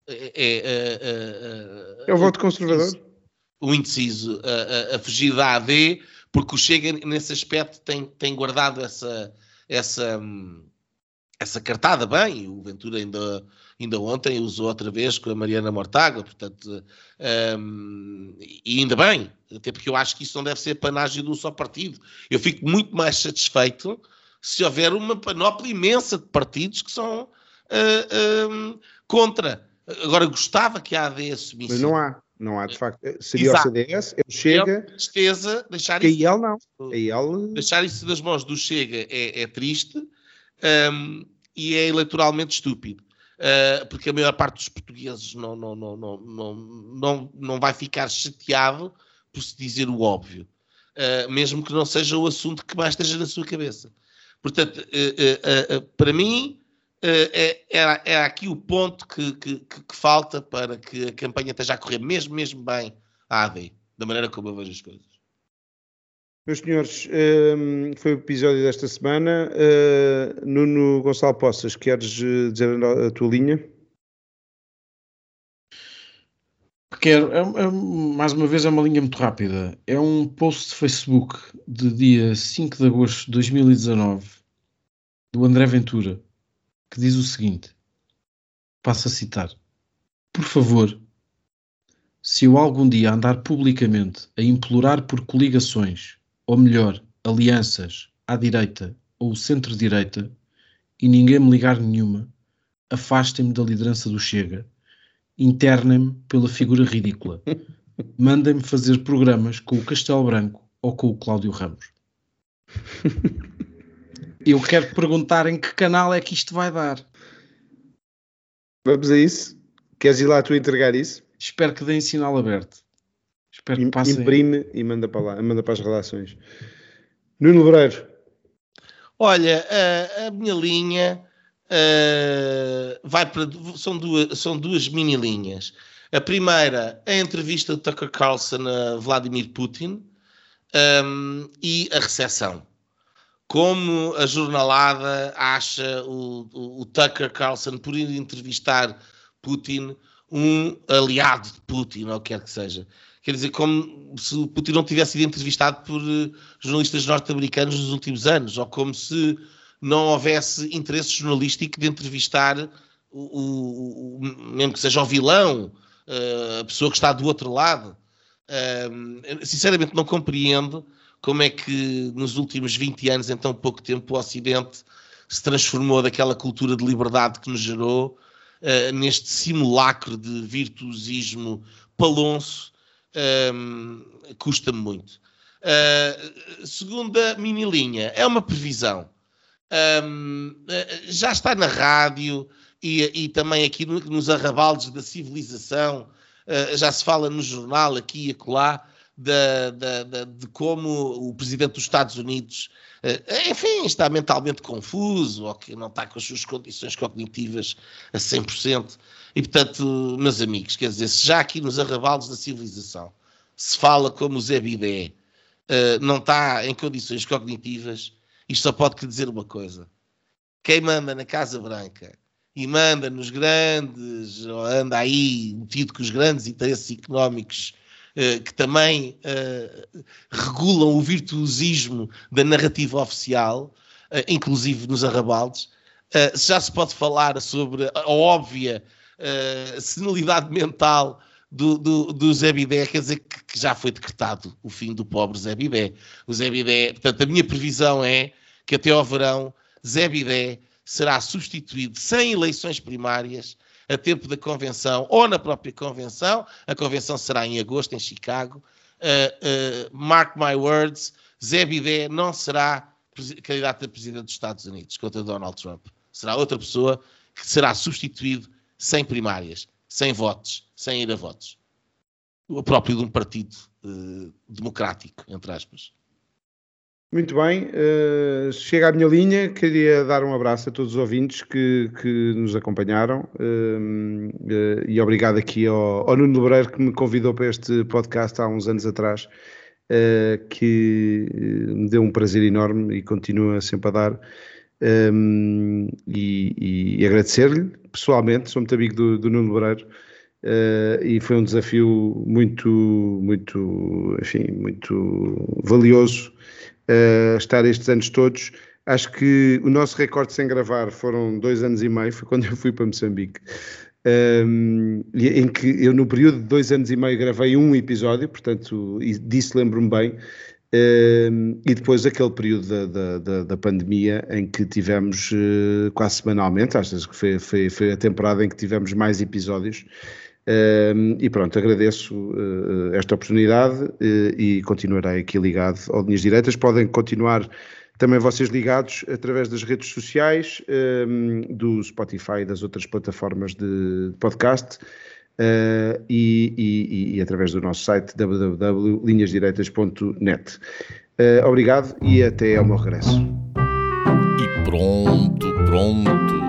Speaker 3: É,
Speaker 1: é, é o voto conservador.
Speaker 3: O indeciso a, a, fugir da AD, porque o Chega, nesse aspecto, tem, tem guardado essa, essa, essa cartada bem. O Ventura ainda ainda ontem usou outra vez com a Mariana Mortágua, portanto, um, e ainda bem, até porque eu acho que isso não deve ser panagem de um só partido. Eu fico muito mais satisfeito se houver uma panóplia imensa de partidos que são uh, contra. Agora, gostava que a AD assumisse.
Speaker 1: Mas não há, não há, de facto. Seria Exato. o CDS, ele chega.
Speaker 3: tristeza, deixar
Speaker 1: isso. ele não. Ele...
Speaker 3: Deixar isso das mãos do Chega é, é triste um, e é eleitoralmente estúpido. Uh, porque a maior parte dos portugueses não, não, não, não, não, não, não vai ficar chateado por se dizer o óbvio, uh, mesmo que não seja o assunto que mais esteja na sua cabeça. Portanto, uh, para mim, é, é, é, aqui o ponto que, que, que, falta para que a campanha esteja a correr mesmo, mesmo bem à AD, da maneira como eu vejo as coisas.
Speaker 1: Meus senhores, um, foi o episódio desta semana. Uh, Nuno Gonçalo Poças, queres eh, dizer a tua linha?
Speaker 2: Quero, é, é, mais uma vez é uma linha muito rápida. É um post de Facebook de dia 5 de agosto de 2019 do André Ventura que diz o seguinte: passo a citar. Por favor, se eu algum dia andar publicamente a implorar por coligações ou melhor, alianças à direita ou centro-direita, e ninguém me ligar nenhuma, afastem-me da liderança do Chega, internem-me pela figura ridícula, mandem-me fazer programas com o Castelo Branco ou com o Cláudio Ramos. Eu quero perguntar em que canal é que isto vai dar.
Speaker 1: Vamos a isso? Queres ir lá tu entregar isso?
Speaker 2: Espero que deem sinal aberto.
Speaker 1: Espero que passem. Imprime e manda para lá, manda para as relações. Nuno Lebreiro.
Speaker 3: Olha, a, a minha linha uh, vai para. São duas, são duas mini linhas. A primeira, a entrevista de Tucker Carlson a Vladimir Putin um, e a recessão. Como a jornalada acha o, o, o Tucker Carlson, por ir entrevistar Putin, um aliado de Putin, ou quer que seja. Quer dizer, como se o Putin não tivesse sido entrevistado por uh, jornalistas norte-americanos nos últimos anos, ou como se não houvesse interesse jornalístico de entrevistar o, mesmo que seja o vilão, uh, a pessoa que está do outro lado. Sinceramente, não compreendo como é que nos últimos 20 anos, em tão pouco tempo, o Ocidente se transformou daquela cultura de liberdade que nos gerou uh, neste simulacro de virtuosismo palonço um, custa-me muito. Uh, segunda mini linha, é uma previsão. Um, já está na rádio e, e também aqui no, nos arrabaldes da civilização, uh, já se fala no jornal aqui e acolá, de, como o presidente dos Estados Unidos, uh, enfim, está mentalmente confuso ou que não está com as suas condições cognitivas a 100%. E, portanto, meus amigos, quer dizer, se já aqui nos arrabaldes da civilização se fala como o Zé Bidé uh, não está em condições cognitivas, isto só pode dizer uma coisa. Quem manda na Casa Branca e manda nos grandes, ou anda aí metido com os grandes interesses económicos que também uh, regulam o virtuosismo da narrativa oficial, inclusive nos arrabaldes, já se pode falar sobre a óbvia senilidade mental do, do, do Zé Bidé, quer dizer que, que, já foi decretado o fim do pobre Zé Bidé. O Zé Bidé, portanto, a minha previsão é que até ao verão Zé Bidé será substituído sem eleições primárias a tempo da convenção ou na própria convenção. A convenção será em agosto, em Chicago. Uh, uh, mark my words, Zé Bidé não será candidato a presidente dos Estados Unidos contra Donald Trump. Será outra pessoa que será substituído sem primárias, sem votos, sem ir a votos. O próprio de um partido uh, democrático, entre aspas.
Speaker 1: Muito bem, uh, chega à minha linha. Queria dar um abraço a todos os ouvintes que, que nos acompanharam uh, uh, e obrigado aqui ao, ao Nuno Lebreiro que me convidou para este podcast há uns anos atrás, que me deu um prazer enorme e continua sempre a dar. Um, e, e agradecer-lhe pessoalmente, sou muito amigo do, do Nuno Lebreiro. e foi um desafio muito, muito, enfim, muito valioso uh, estar estes anos todos. Acho que o nosso recorde sem gravar foram dois anos e meio, foi quando eu fui para Moçambique. Um, em que eu no período de dois anos e meio gravei um episódio, portanto disso lembro-me bem, um, e depois aquele período da, da, da pandemia em que tivemos uh, quase semanalmente, acho que foi, foi, foi, a temporada em que tivemos mais episódios, e pronto, agradeço uh, esta oportunidade uh, e continuarei aqui ligado ao Linhas Diretas. Podem continuar também vocês ligados através das redes sociais, um, do Spotify e das outras plataformas de podcast. Uh, e, e, e, através do nosso site www.linhasdireitas.net. Obrigado e até ao meu regresso.
Speaker 4: E pronto, pronto.